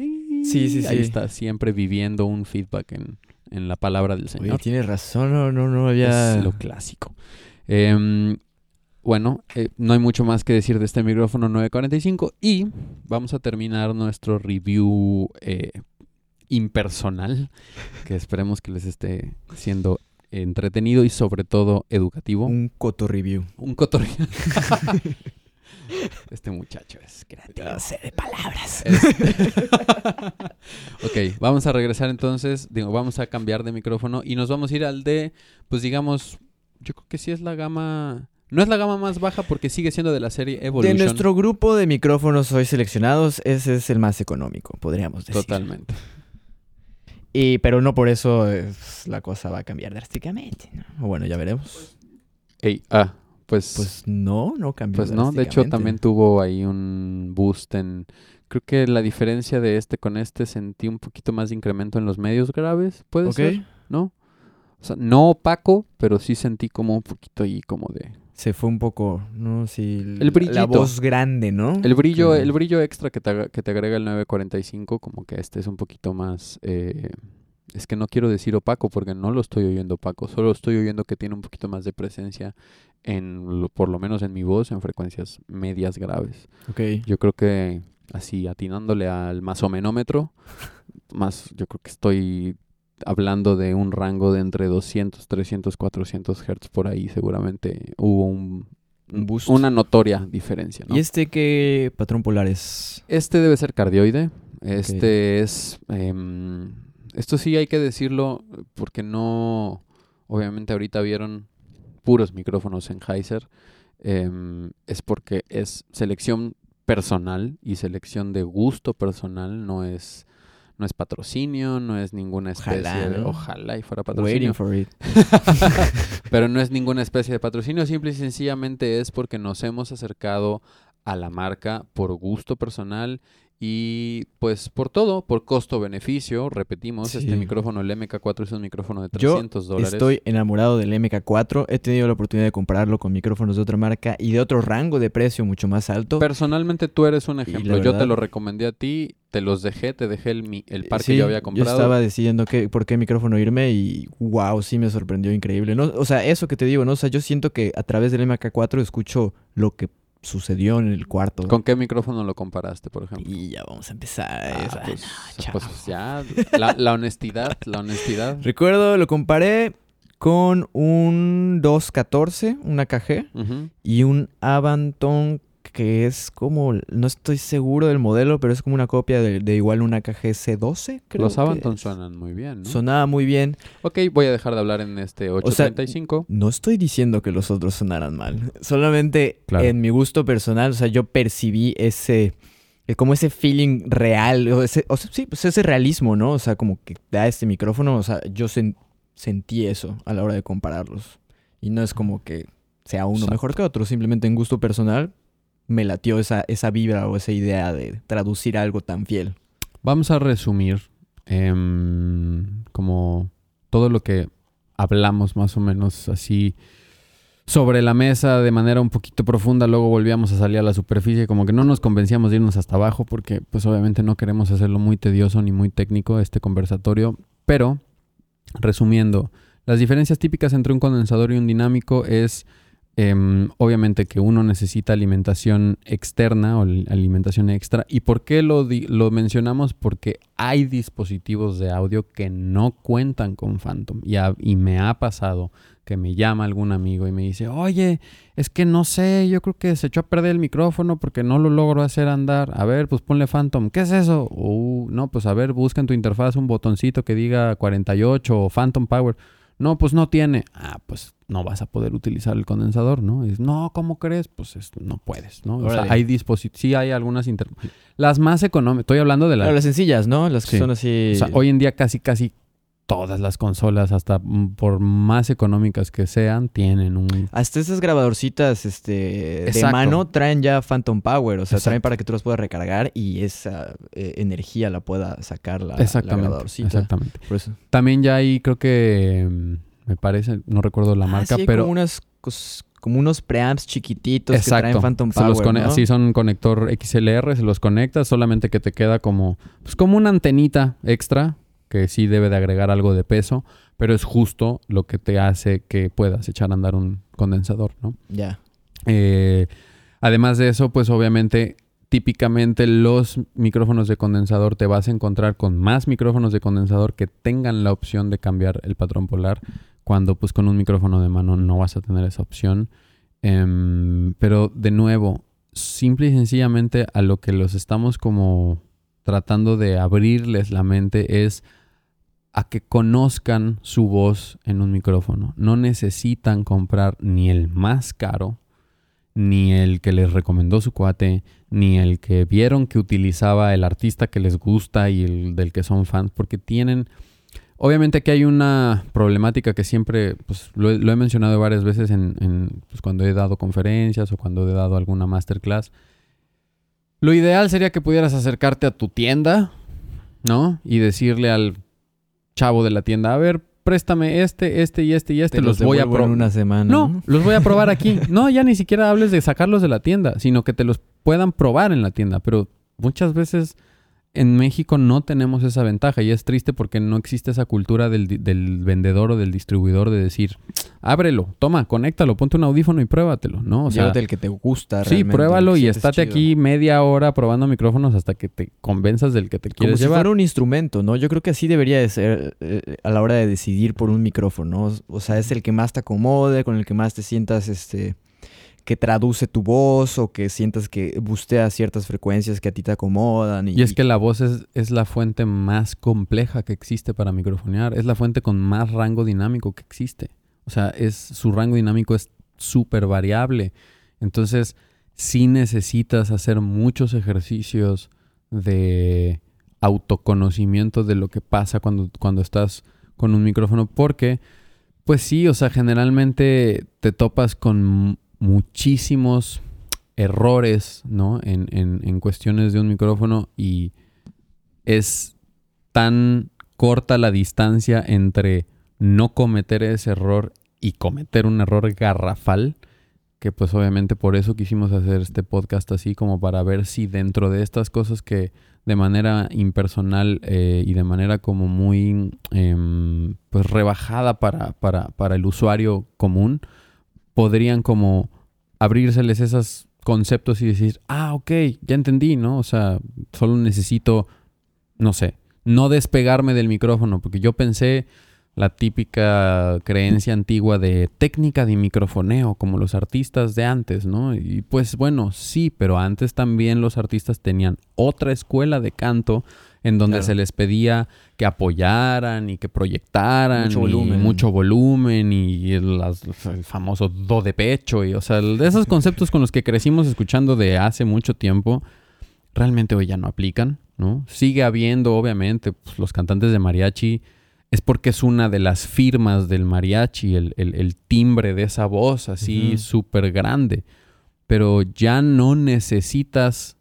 Sí, sí, Ahí sí. está siempre viviendo un feedback en, en la palabra del Señor. Oye, tienes razón, no, no, no había... Es lo clásico. Em, bueno, eh, no hay mucho más que decir de este micrófono 945 y vamos a terminar nuestro review eh, impersonal, que esperemos que les esté siendo entretenido y sobre todo educativo. Un coto review. Un cotorreo. *laughs* este muchacho es creativo. No sé de palabras. Este- *laughs* ok, vamos a regresar entonces, digo, vamos a cambiar de micrófono y nos vamos a ir al de, pues digamos, yo creo que sí es la gama, no es la gama más baja porque sigue siendo de la serie De Evolution. nuestro grupo de micrófonos hoy seleccionados, ese es el más económico, podríamos decir. Totalmente. Y, pero no por eso es- la cosa va a cambiar drásticamente. ¿no? Bueno, ya veremos. Ey, ah, pues, pues, Pues no, no cambió no, de hecho también tuvo ahí un boost en, creo que la diferencia de este con este sentí un poquito más de incremento en los medios graves, puede ser, ¿no? O sea, no opaco, pero sí sentí como un poquito ahí como de... Se fue un poco, no sí, El La voz grande, ¿no? El brillo, Que- el brillo extra que te, que te agrega el 945, como que este es un poquito más... eh, es que no quiero decir opaco porque no lo estoy oyendo opaco, solo estoy oyendo que tiene un poquito más de presencia en, por lo menos en mi voz, en frecuencias medias graves. Ok. Yo creo que así atinándole al masomenómetro, *laughs* más yo creo que estoy hablando de un rango de entre 200, 300, 400 hertz por ahí, seguramente hubo un, Un boost. una notoria diferencia, ¿no? ¿Y este qué patrón polar es? Este debe ser cardioide. Este es. em, esto sí hay que decirlo porque no. Obviamente, ahorita vieron puros micrófonos Sennheiser. em, es porque es selección personal y selección de gusto personal. No es. No es patrocinio, no es ninguna especie Ojalá, de. ¿no? Ojalá y fuera Waiting patrocinio. for it. *laughs* Pero no es ninguna especie de patrocinio, simple y sencillamente es porque nos hemos acercado a la marca por gusto personal y pues por todo, por costo-beneficio, repetimos, Sí. este micrófono, el MK4 es un micrófono de Yo 300 dólares. Estoy enamorado del MK4. He tenido la oportunidad de compararlo con micrófonos de otra marca y de otro rango de precio mucho más alto. Personalmente tú eres un ejemplo, yo te lo recomendé a ti, te los dejé, te dejé el, mi- el par Sí, que yo había comprado. estaba decidiendo qué, por qué micrófono irme y wow, sí me sorprendió increíble. No, o sea, eso que te digo, ¿no? O sea, yo siento que a través del MK4 escucho lo que sucedió en el cuarto. ¿Con qué micrófono lo comparaste, por ejemplo? Y ya vamos a empezar. Ah, pues, no, pues ya, la, la honestidad, la honestidad. *laughs* Recuerdo, lo comparé con un 214, una KG, y un Avanton que es como, no estoy seguro del modelo, pero es como una copia de, de igual una KG C12, creo. Los Avanton suenan muy bien, ¿no? Sonaba muy bien. Ok, voy a dejar de hablar en este sea, 835. No estoy diciendo que los otros sonaran mal. Solamente Claro. en mi gusto personal, o sea, yo percibí ese, como ese feeling real, o ese, o sea, sí, pues ese realismo, ¿no? O sea, como que da este micrófono, o sea, yo sen- sentí eso a la hora de compararlos. Y no es como que sea uno Exacto. mejor que otro, simplemente en gusto personal me latió esa, esa vibra o esa idea de traducir algo tan fiel. Vamos a resumir em, como todo lo que hablamos más o menos así sobre la mesa de manera un poquito profunda, luego volvíamos a salir a la superficie, como que no nos convencíamos de irnos hasta abajo porque pues obviamente no queremos hacerlo muy tedioso ni muy técnico este conversatorio, pero resumiendo, las diferencias típicas entre un condensador y un dinámico es em, obviamente que uno necesita alimentación externa o li- alimentación extra. ¿Y por qué lo, lo mencionamos? Porque hay dispositivos de audio que no cuentan con Phantom. Y, ha- y me ha pasado que me llama algún amigo y me dice, oye, es que no sé, yo creo que se echó a perder el micrófono porque no lo logro hacer andar. A ver, pues ponle Phantom. ¿Qué es eso? Uh, no, pues a ver, busca en tu interfaz un botoncito que diga 48 o Phantom Power. No, pues no tiene. Ah, pues no vas a poder utilizar el condensador, ¿no? Es, no, ¿cómo crees? Pues es- no puedes, ¿no? O sea, hay dispositivos, sí hay algunas inter... Las más económicas, estoy hablando de las... Las sencillas, ¿no? Las que Sí. son así... O sea, hoy en día casi, casi todas las consolas, hasta mm, por más económicas que sean, tienen un... Hasta esas grabadorcitas este, de Exacto. mano traen ya Phantom Power. O sea, traen Exacto. para que tú las puedas recargar y esa eh, energía la pueda sacar la, la exactamente, grabadorcita. exactamente. Por eso. También ya hay, creo que, mm, me parece, no recuerdo la Ah, marca, sí, hay pero... Como, unas cos- como unos preamps chiquititos que traen Exacto. Phantom Se los Power, ¿no? Así son conector XLR, se los conectas, solamente que te queda como, pues como una antenita extra, que sí debe de agregar algo de peso, pero es justo lo que te hace que puedas echar a andar un condensador, ¿no? Ya. Eh, además de eso, pues obviamente, típicamente los micrófonos de condensador te vas a encontrar con más micrófonos de condensador que tengan la opción de cambiar el patrón polar, cuando pues con un micrófono de mano no vas a tener esa opción. Em, pero de nuevo, simple y sencillamente a lo que los estamos como tratando de abrirles la mente es a que conozcan su voz en un micrófono. No necesitan comprar ni el más caro, ni el que les recomendó su cuate, ni el que vieron que utilizaba el artista que les gusta y el del que son fans, porque tienen... Obviamente que hay una problemática que siempre, pues lo he, mencionado varias veces en, pues, cuando he dado conferencias o cuando he dado alguna masterclass. Lo ideal sería que pudieras acercarte a tu tienda, ¿no? Y decirle al chavo de la tienda, a ver, préstame este, este y este y este, Te los, voy a probar. una semana. No, los voy a probar aquí. *laughs* No, ya ni siquiera hables de sacarlos de la tienda, sino que te los puedan probar en la tienda. Pero muchas veces en México no tenemos esa ventaja y es triste porque no existe esa cultura del, del vendedor o del distribuidor de decir, ábrelo, toma, conéctalo, ponte un audífono y pruébatelo, ¿no? O sea, Llévate el que te gusta sí, realmente, pruébalo el que y sientes estate chido. aquí media hora probando micrófonos hasta que te convenzas del que te Como quieres si llevar. fuera un instrumento, ¿no? Yo creo que así debería de ser eh, a la hora de decidir por un micrófono, ¿no? O sea, es el que más te acomode, con el que más te sientas, este, que traduce tu voz o que sientas que bustea ciertas frecuencias que a ti te acomodan. Y, Y es que la voz es, es la fuente más compleja que existe para microfonear. Es la fuente con más rango dinámico que existe. O sea, es, su rango dinámico es súper variable. Entonces, sí necesitas hacer muchos ejercicios de autoconocimiento de lo que pasa cuando, cuando estás con un micrófono. Porque, pues sí, o sea, generalmente te topas con muchísimos errores, ¿no? En, en, en cuestiones de un micrófono y es tan corta la distancia entre no cometer ese error y cometer un error garrafal que pues obviamente por eso quisimos hacer este podcast así como para ver si dentro de estas cosas que de manera impersonal eh, y de manera como muy em, pues rebajada para, para, para el usuario común podrían como abrírseles esos conceptos y decir, ah, ok, ya entendí, ¿no? O sea, solo necesito, no sé, no despegarme del micrófono, porque yo pensé la típica creencia antigua de técnica de microfoneo, como los artistas de antes, ¿no? Y pues bueno, sí, pero antes también los artistas tenían otra escuela de canto en donde Claro. se les pedía que apoyaran y que proyectaran Mucho y volumen. mucho volumen y el, las- el famoso do de pecho y o sea, esos conceptos con los que crecimos escuchando de hace mucho tiempo realmente hoy ya no aplican, ¿no? Sigue habiendo obviamente pues, los cantantes de mariachi es porque es una de las firmas del mariachi, el, el- el timbre de esa voz así Ujú. súper grande. Pero ya no necesitas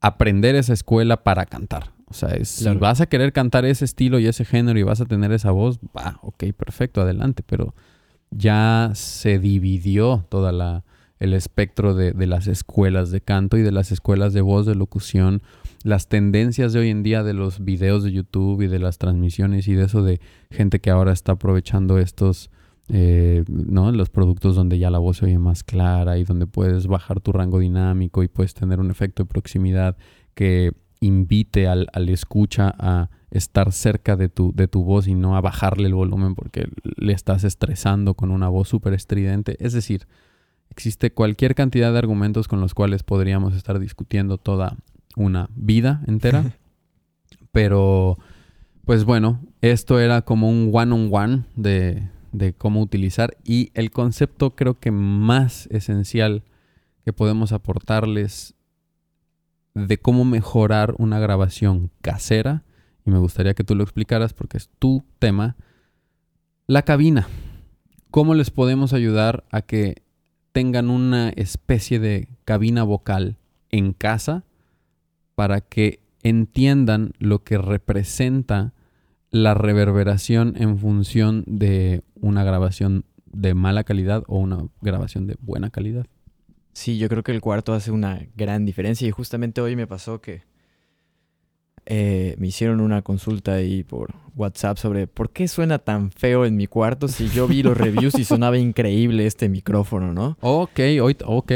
aprender esa escuela para cantar. O sea, es- Claro. si vas a querer cantar ese estilo y ese género y vas a tener esa voz, va, ok, perfecto, adelante. Pero ya se dividió toda la el espectro de, de las escuelas de canto y de las escuelas de voz, de locución, las tendencias de hoy en día de los videos de YouTube y de las transmisiones y de eso de gente que ahora está aprovechando estos, eh, ¿no? Los productos donde ya la voz se oye más clara y donde puedes bajar tu rango dinámico y puedes tener un efecto de proximidad que invite al, al escucha a estar cerca de tu, de tu voz y no a bajarle el volumen porque le estás estresando con una voz súper estridente. Es decir, existe cualquier cantidad de argumentos con los cuales podríamos estar discutiendo toda una vida entera. *laughs* Pero, pues bueno, esto era como un one-on-one de, de cómo utilizar. Y el concepto creo que más esencial que podemos aportarles de cómo mejorar una grabación casera, y me gustaría que tú lo explicaras porque es tu tema, la cabina. ¿Cómo les podemos ayudar a que tengan una especie de cabina vocal en casa para que entiendan lo que representa la reverberación en función de una grabación de mala calidad o una grabación de buena calidad? Sí, yo creo que el cuarto hace una gran diferencia y justamente hoy me pasó que eh, me hicieron una consulta ahí por WhatsApp sobre por qué suena tan feo en mi cuarto si yo vi los reviews y sonaba increíble este micrófono, ¿no? Ok, hoy, ok.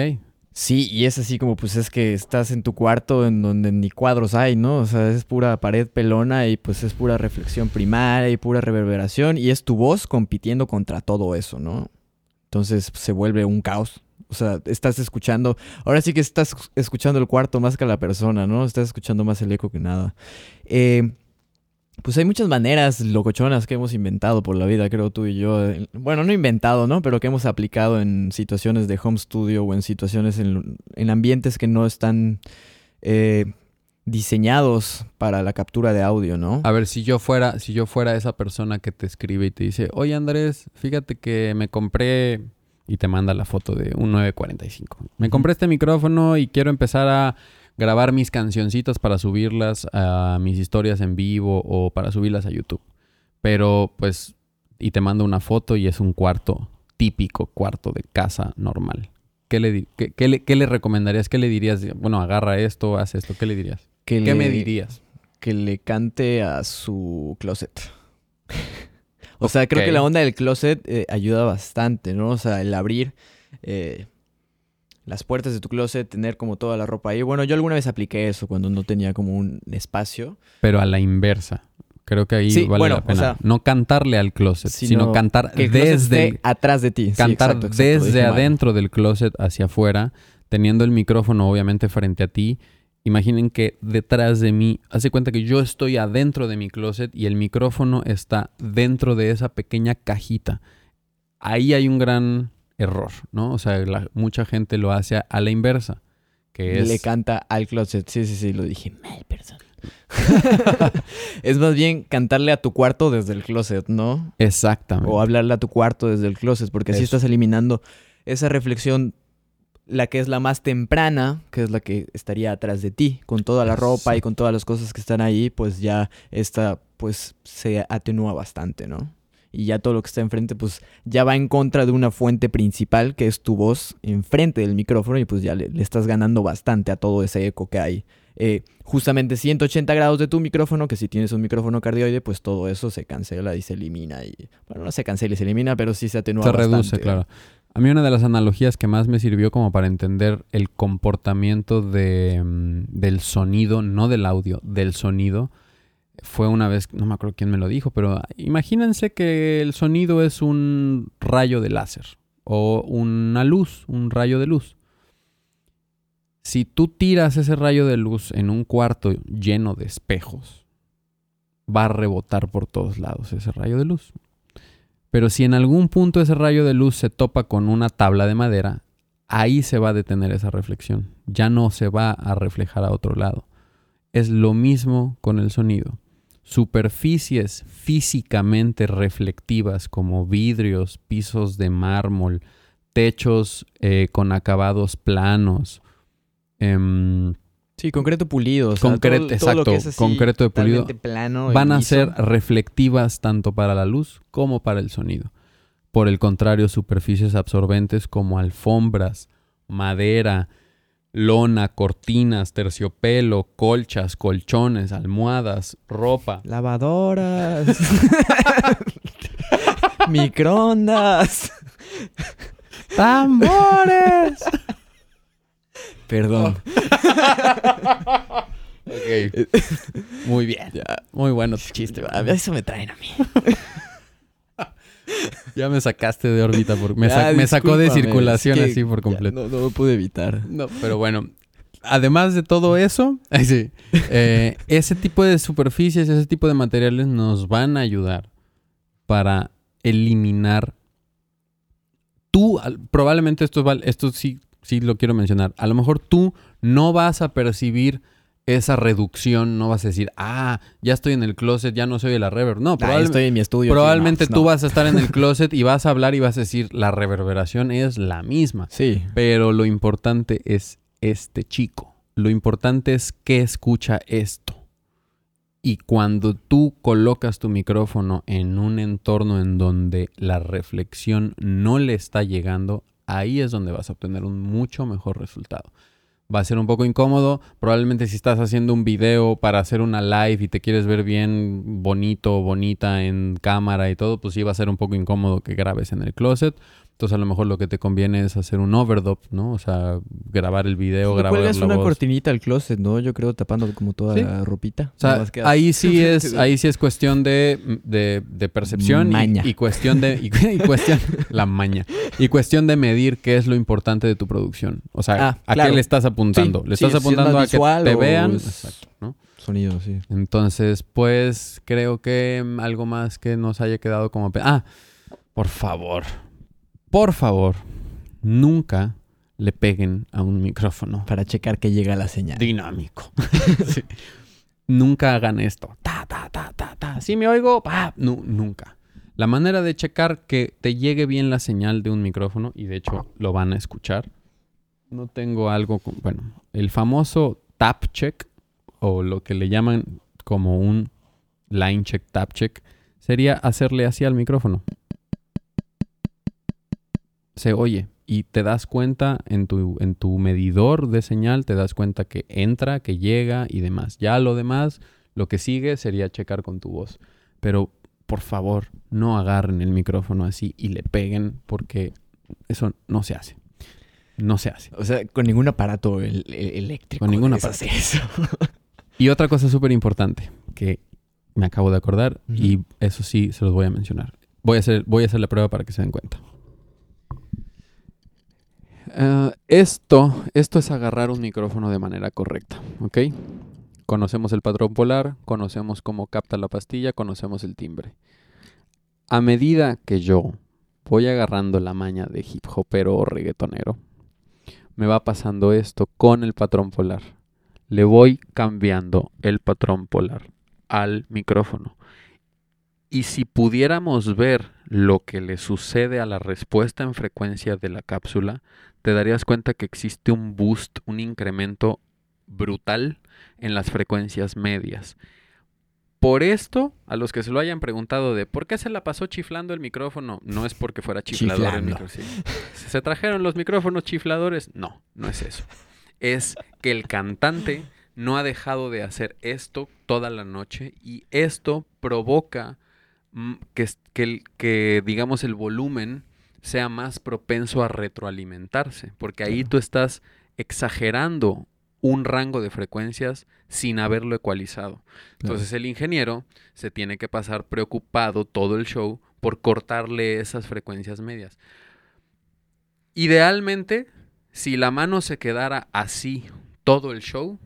Sí, y es así como pues es que estás en tu cuarto en donde ni cuadros hay, ¿no? O sea, es pura pared pelona y pues es pura reflexión primaria y pura reverberación y es tu voz compitiendo contra todo eso, ¿no? Entonces se vuelve un caos. O sea, estás escuchando, ahora sí que estás escuchando el cuarto más que la persona, ¿no? Estás escuchando más el eco que nada. Eh, pues hay muchas maneras locochonas que hemos inventado por la vida, creo tú y yo. Bueno, no inventado, ¿no? Pero que hemos aplicado en situaciones de home studio o en situaciones en, en ambientes que no están eh, diseñados para la captura de audio, ¿no? A ver, si yo fuera, si yo fuera esa persona que te escribe y te dice, oye Andrés, fíjate que me compré y te manda la foto de un 945. Me compré este micrófono y quiero empezar a grabar mis cancioncitas para subirlas a mis historias en vivo o para subirlas a YouTube. Pero pues, y te mando una foto y es un cuarto típico, cuarto de casa normal. ¿Qué le, qué, qué le, qué le recomendarías? ¿Qué le dirías? Bueno, agarra esto, haz esto. ¿Qué le dirías? Que ¿Qué le- me dirías? Que le cante a su closet. O sea, creo que la onda del closet eh, ayuda bastante, ¿no? O sea, el abrir eh, las puertas de tu closet, tener como toda la ropa ahí. Bueno, yo alguna vez apliqué eso cuando no tenía como un espacio. pero a la inversa. Creo que ahí Sí, vale bueno, la o pena. sea, no cantarle al closet, sino, sino cantar Que el closet desde esté atrás de ti. Sí, cantar exacto, exacto, desde mal. adentro del closet hacia afuera, teniendo el micrófono obviamente frente a ti. Imaginen que detrás de mí, hace cuenta que yo estoy adentro de mi closet y el micrófono está dentro de esa pequeña cajita. Ahí hay un gran error, ¿no? O sea, la- mucha gente lo hace a, la inversa, que es Le canta al closet. Sí, sí, sí, lo dije mal, perdón. *laughs* es más bien cantarle a tu cuarto desde el closet, ¿no? exactamente. O hablarle a tu cuarto desde el closet, porque así Eso. estás eliminando esa reflexión, la que es la más temprana, que es la que estaría atrás de ti, con toda la ropa y con todas las cosas que están ahí, pues ya esta, pues se atenúa bastante, ¿no? Y ya todo lo que está enfrente, pues ya va en contra de una fuente principal, que es tu voz enfrente del micrófono, y pues ya le, le estás ganando bastante a todo ese eco que hay. Eh, justamente 180 grados de tu micrófono, que si tienes un micrófono cardioide, pues todo eso se cancela y se elimina. Y, bueno, no se cancela y se elimina, pero sí se atenúa Se bastante. reduce, claro. A mí una de las analogías que más me sirvió como para entender el comportamiento de, mm, del sonido, no del audio, del sonido, fue una vez, no me acuerdo quién me lo dijo, pero imagínense que el sonido es un rayo de láser o una luz, un rayo de luz. Si tú tiras ese rayo de luz en un cuarto lleno de espejos, va a rebotar por todos lados ese rayo de luz. Pero si en algún punto ese rayo de luz se topa con una tabla de madera, ahí se va a detener esa reflexión. Ya no se va a reflejar a otro lado. Es lo mismo con el sonido. superficies físicamente reflectivas como vidrios, pisos de mármol, techos eh, con acabados planos. em, Sí, concreto pulido. o sea, Concreto- todo- todo lo que exacto, es así, concreto de pulido. plano van a ser reflectivas tanto para la luz como para el sonido. Por el contrario, superficies absorbentes como alfombras, madera, lona, cortinas, terciopelo, colchas, colchones, almohadas, ropa. Lavadoras. *laughs* *laughs* Microondas. ¡Tambores! *laughs* Perdón. *laughs* Ok. Muy bien. Muy bueno tu chiste. A Eso me traen a mí. *laughs* Ya me sacaste de órbita. Por, me, sa- me sacó de circulación es que así por ya completo. No, no lo pude evitar. No, pero bueno, además de todo eso, *laughs* sí, eh, ese tipo de superficies, ese tipo de materiales nos van a ayudar para eliminar. Tú, probablemente esto, val- esto sí, sí lo quiero mencionar. A lo mejor tú no vas a percibir esa reducción, no vas a decir, ah, ya estoy en el closet, ya no soy de la reverb. No, probablemente. estoy en mi estudio. Probablemente no, tú vas a estar en el *laughs* closet y vas a hablar y vas a decir, la reverberación es la misma. Sí. Pero lo importante es este chico. Lo importante es que escucha esto. Y cuando tú colocas tu micrófono en un entorno en donde la reflexión no le está llegando, ahí es donde vas a obtener un mucho mejor resultado. Va a ser un poco incómodo. Probablemente si estás haciendo un video para hacer una live y te quieres ver bien bonito, bonita en cámara y todo, pues sí va a ser un poco incómodo que grabes en el closet. Entonces a lo mejor lo que te conviene es hacer un overdub, ¿no? O sea, grabar el video, Le grabar la una voz. cortinita al closet, ¿no? Yo creo tapando como toda Sí. la ropita. O sea, ahí sí *laughs* es, ahí sí es cuestión de, de, de percepción y- Maña. Y, cuestión de, y, *laughs* y cuestión, la maña, y cuestión de medir qué es lo importante de tu producción. O sea, Ah, ¿a claro. qué le estás apuntando? Sí, ¿Le sí, estás apuntando a que te vean? es- Exacto, ¿no? Sonido, sí. Entonces, pues, creo que algo más que nos haya quedado como... Ah, por favor, por favor, nunca le peguen a un micrófono Para checar que llega la señal. dinámico. *laughs* Sí. Nunca hagan esto. Ta, ta, ta, ta, ta. ¿Sí me oigo? Pa. Nu- nunca. La manera de checar que te llegue bien la señal de un micrófono, y de hecho lo van a escuchar, no tengo algo, con- bueno, el famoso tap check, o lo que le llaman como un line check, tap check, sería hacerle así al micrófono. Se oye y te das cuenta en tu, en tu medidor de señal, te das cuenta que entra, que llega y demás. Ya lo demás, lo que sigue sería checar con tu voz. Pero por favor, no agarren el micrófono así y le peguen porque eso no se hace. No se hace. O sea, con ningún aparato el- el- eléctrico. Con ningún aparato. eso. Y otra cosa súper importante que me acabo de acordar y eso sí se los voy a mencionar. Voy a hacer, voy a hacer la prueba para que se den cuenta. Eh, esto, esto es agarrar un micrófono de manera correcta, ¿ok? Conocemos el patrón polar, conocemos cómo capta la pastilla, conocemos el timbre. A medida que yo voy agarrando la maña de hip hopero o reggaetonero, me va pasando esto con el patrón polar. Le voy cambiando el patrón polar al micrófono. Y si pudiéramos ver lo que le sucede a la respuesta en frecuencia de la cápsula, te darías cuenta que existe un boost, un incremento brutal en las frecuencias medias. Por esto, a los que se lo hayan preguntado de por qué se la pasó chiflando el micrófono, no es porque fuera chiflador el micrófono. ¿Se trajeron los micrófonos chifladores? No, no es eso. Es que el cantante no ha dejado de hacer esto toda la noche y esto provoca mm, que, que, que, digamos, el volumen sea más propenso a retroalimentarse, porque ahí Claro. tú estás exagerando un rango de frecuencias sin haberlo ecualizado. Entonces el ingeniero se tiene que pasar preocupado todo el show por cortarle esas frecuencias medias. Idealmente, si la mano se quedara así todo el show,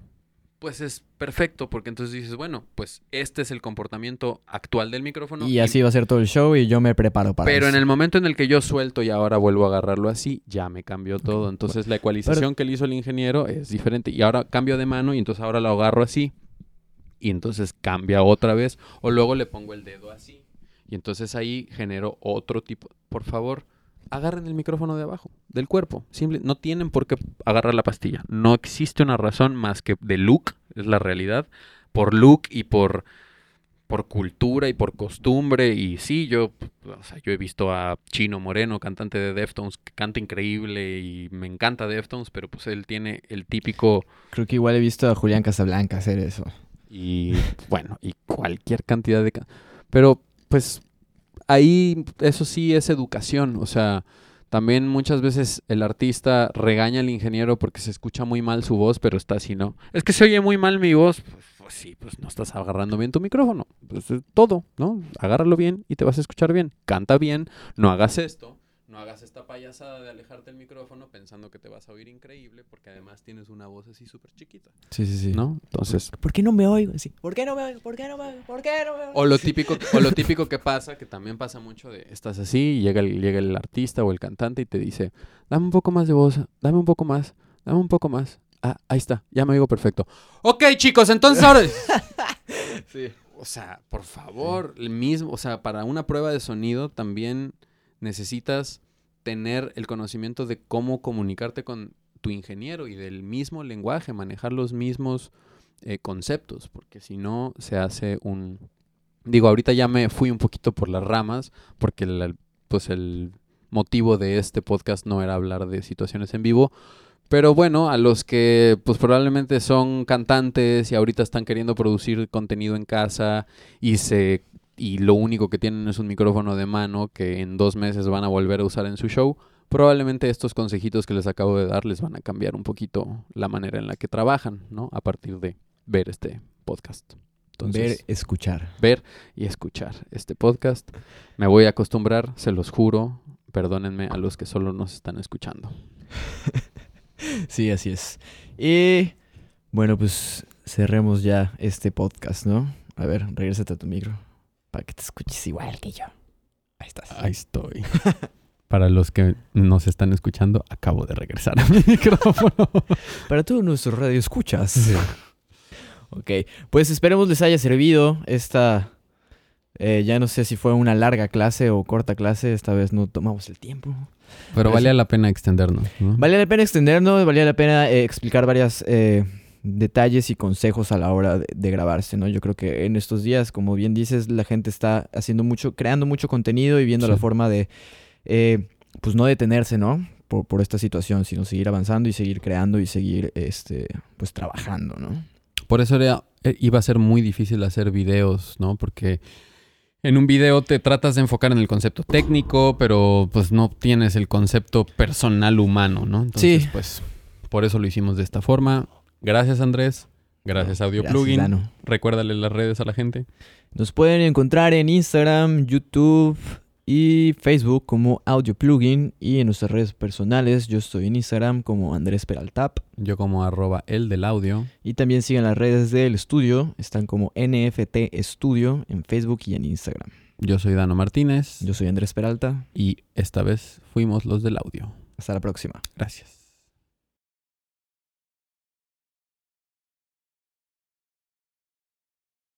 pues es perfecto, porque entonces dices, bueno, pues este es el comportamiento actual del micrófono. y así va a ser todo el show y yo me preparo para Pero en el momento en el que yo suelto y ahora vuelvo a agarrarlo así, ya me cambió todo. Entonces la ecualización que le hizo el ingeniero es diferente. Y ahora cambio de mano y entonces ahora lo agarro así. y entonces cambia otra vez. O luego le pongo el dedo así. Y entonces ahí genero otro tipo. Por favor, agarren el micrófono de abajo, del cuerpo. Simple, no tienen por qué agarrar la pastilla. No existe una razón más que de look, es la realidad. Por look y por por cultura y por costumbre. Y sí, yo, o sea, yo he visto a Chino Moreno, cantante de Deftones, que canta increíble y me encanta Deftones, pero pues él tiene el típico... Creo que igual he visto a Julián Casablanca hacer eso. Y bueno, y cualquier cantidad de... Pero pues ahí eso sí es educación, o sea... También muchas veces el artista regaña al ingeniero porque se escucha muy mal su voz, pero está así, ¿no? Es que se oye muy mal mi voz. Pues, pues sí, pues no estás agarrando bien tu micrófono. Pues es todo, ¿no? Agárralo bien y te vas a escuchar bien. Canta bien, no hagas esto, no hagas esta payasada de alejarte el micrófono pensando que te vas a oír increíble porque además tienes una voz así súper chiquita, Sí, sí, sí. ¿no? Entonces, ¿Por qué no me oigo? Sí. ¿Por qué no me oigo? ¿Por qué no me oigo? ¿Por qué no me oigo? O lo típico, o lo típico que pasa, que también pasa mucho de estás así, y llega el, llega el artista o el cantante y te dice, dame un poco más de voz, dame un poco más, dame un poco más. Ah, ahí está, ya me oigo perfecto. Ok, chicos, entonces ahora. *laughs* Sí. O sea, por favor, el mismo, o sea, para una prueba de sonido también necesitas tener el conocimiento de cómo comunicarte con tu ingeniero y del mismo lenguaje, manejar los mismos eh, conceptos, porque si no se hace un... Digo, ahorita ya me fui un poquito por las ramas, porque el, pues el motivo de este podcast no era hablar de situaciones en vivo, pero bueno, a los que pues probablemente son cantantes y ahorita están queriendo producir contenido en casa y se y lo único que tienen es un micrófono de mano que en dos meses van a volver a usar en su show, probablemente estos consejitos que les acabo de dar les van a cambiar un poquito la manera en la que trabajan, ¿no? A partir de ver este podcast. Entonces, Ver, escuchar. ver y escuchar este podcast. Me voy a acostumbrar, se los juro. Perdónenme a los que solo nos están escuchando. *laughs* Sí, así es. Y bueno, pues cerremos ya este podcast, ¿no? A ver, regrésate a tu micro. Para que te escuches igual que yo. Ahí estás. Ahí estoy. *laughs* Para los que nos están escuchando, acabo de regresar a mi *laughs* micrófono. Para todos nuestros radio escuchas. *laughs* Ok, pues esperemos les haya servido esta... eh, ya no sé si fue una larga clase o corta clase, esta vez no tomamos el tiempo. Pero valía la pena extendernos. ¿no? Valía la pena extendernos, valía la pena eh, explicar varios detalles y consejos a la hora de, de grabarse, ¿no? Yo creo que en estos días, como bien dices, la gente está haciendo mucho, creando mucho contenido y viendo la forma de, eh, pues no detenerse, ¿no? Por, por esta situación, sino seguir avanzando y seguir creando y seguir, este, pues trabajando, ¿no? Por eso era, eh, iba a ser muy difícil hacer videos, ¿no? Porque en un video te tratas de enfocar en el concepto técnico, pero pues no tienes el concepto personal humano, ¿no? Entonces, Sí. pues por eso lo hicimos de esta forma. Gracias, Andrés. Gracias, Audio Gracias, Plugin. Dano. Recuérdale las redes a la gente. Nos pueden encontrar en Instagram, YouTube y Facebook como Audio Plugin y en nuestras redes personales. Yo estoy en Instagram como Andrés Peraltap Yo como arroba el del audio. y también sigan las redes del estudio. Están como NFT Estudio en Facebook y en Instagram. Yo soy Dano Martínez Yo soy Andrés Peralta. y esta vez fuimos los del audio. Hasta la próxima. Gracias.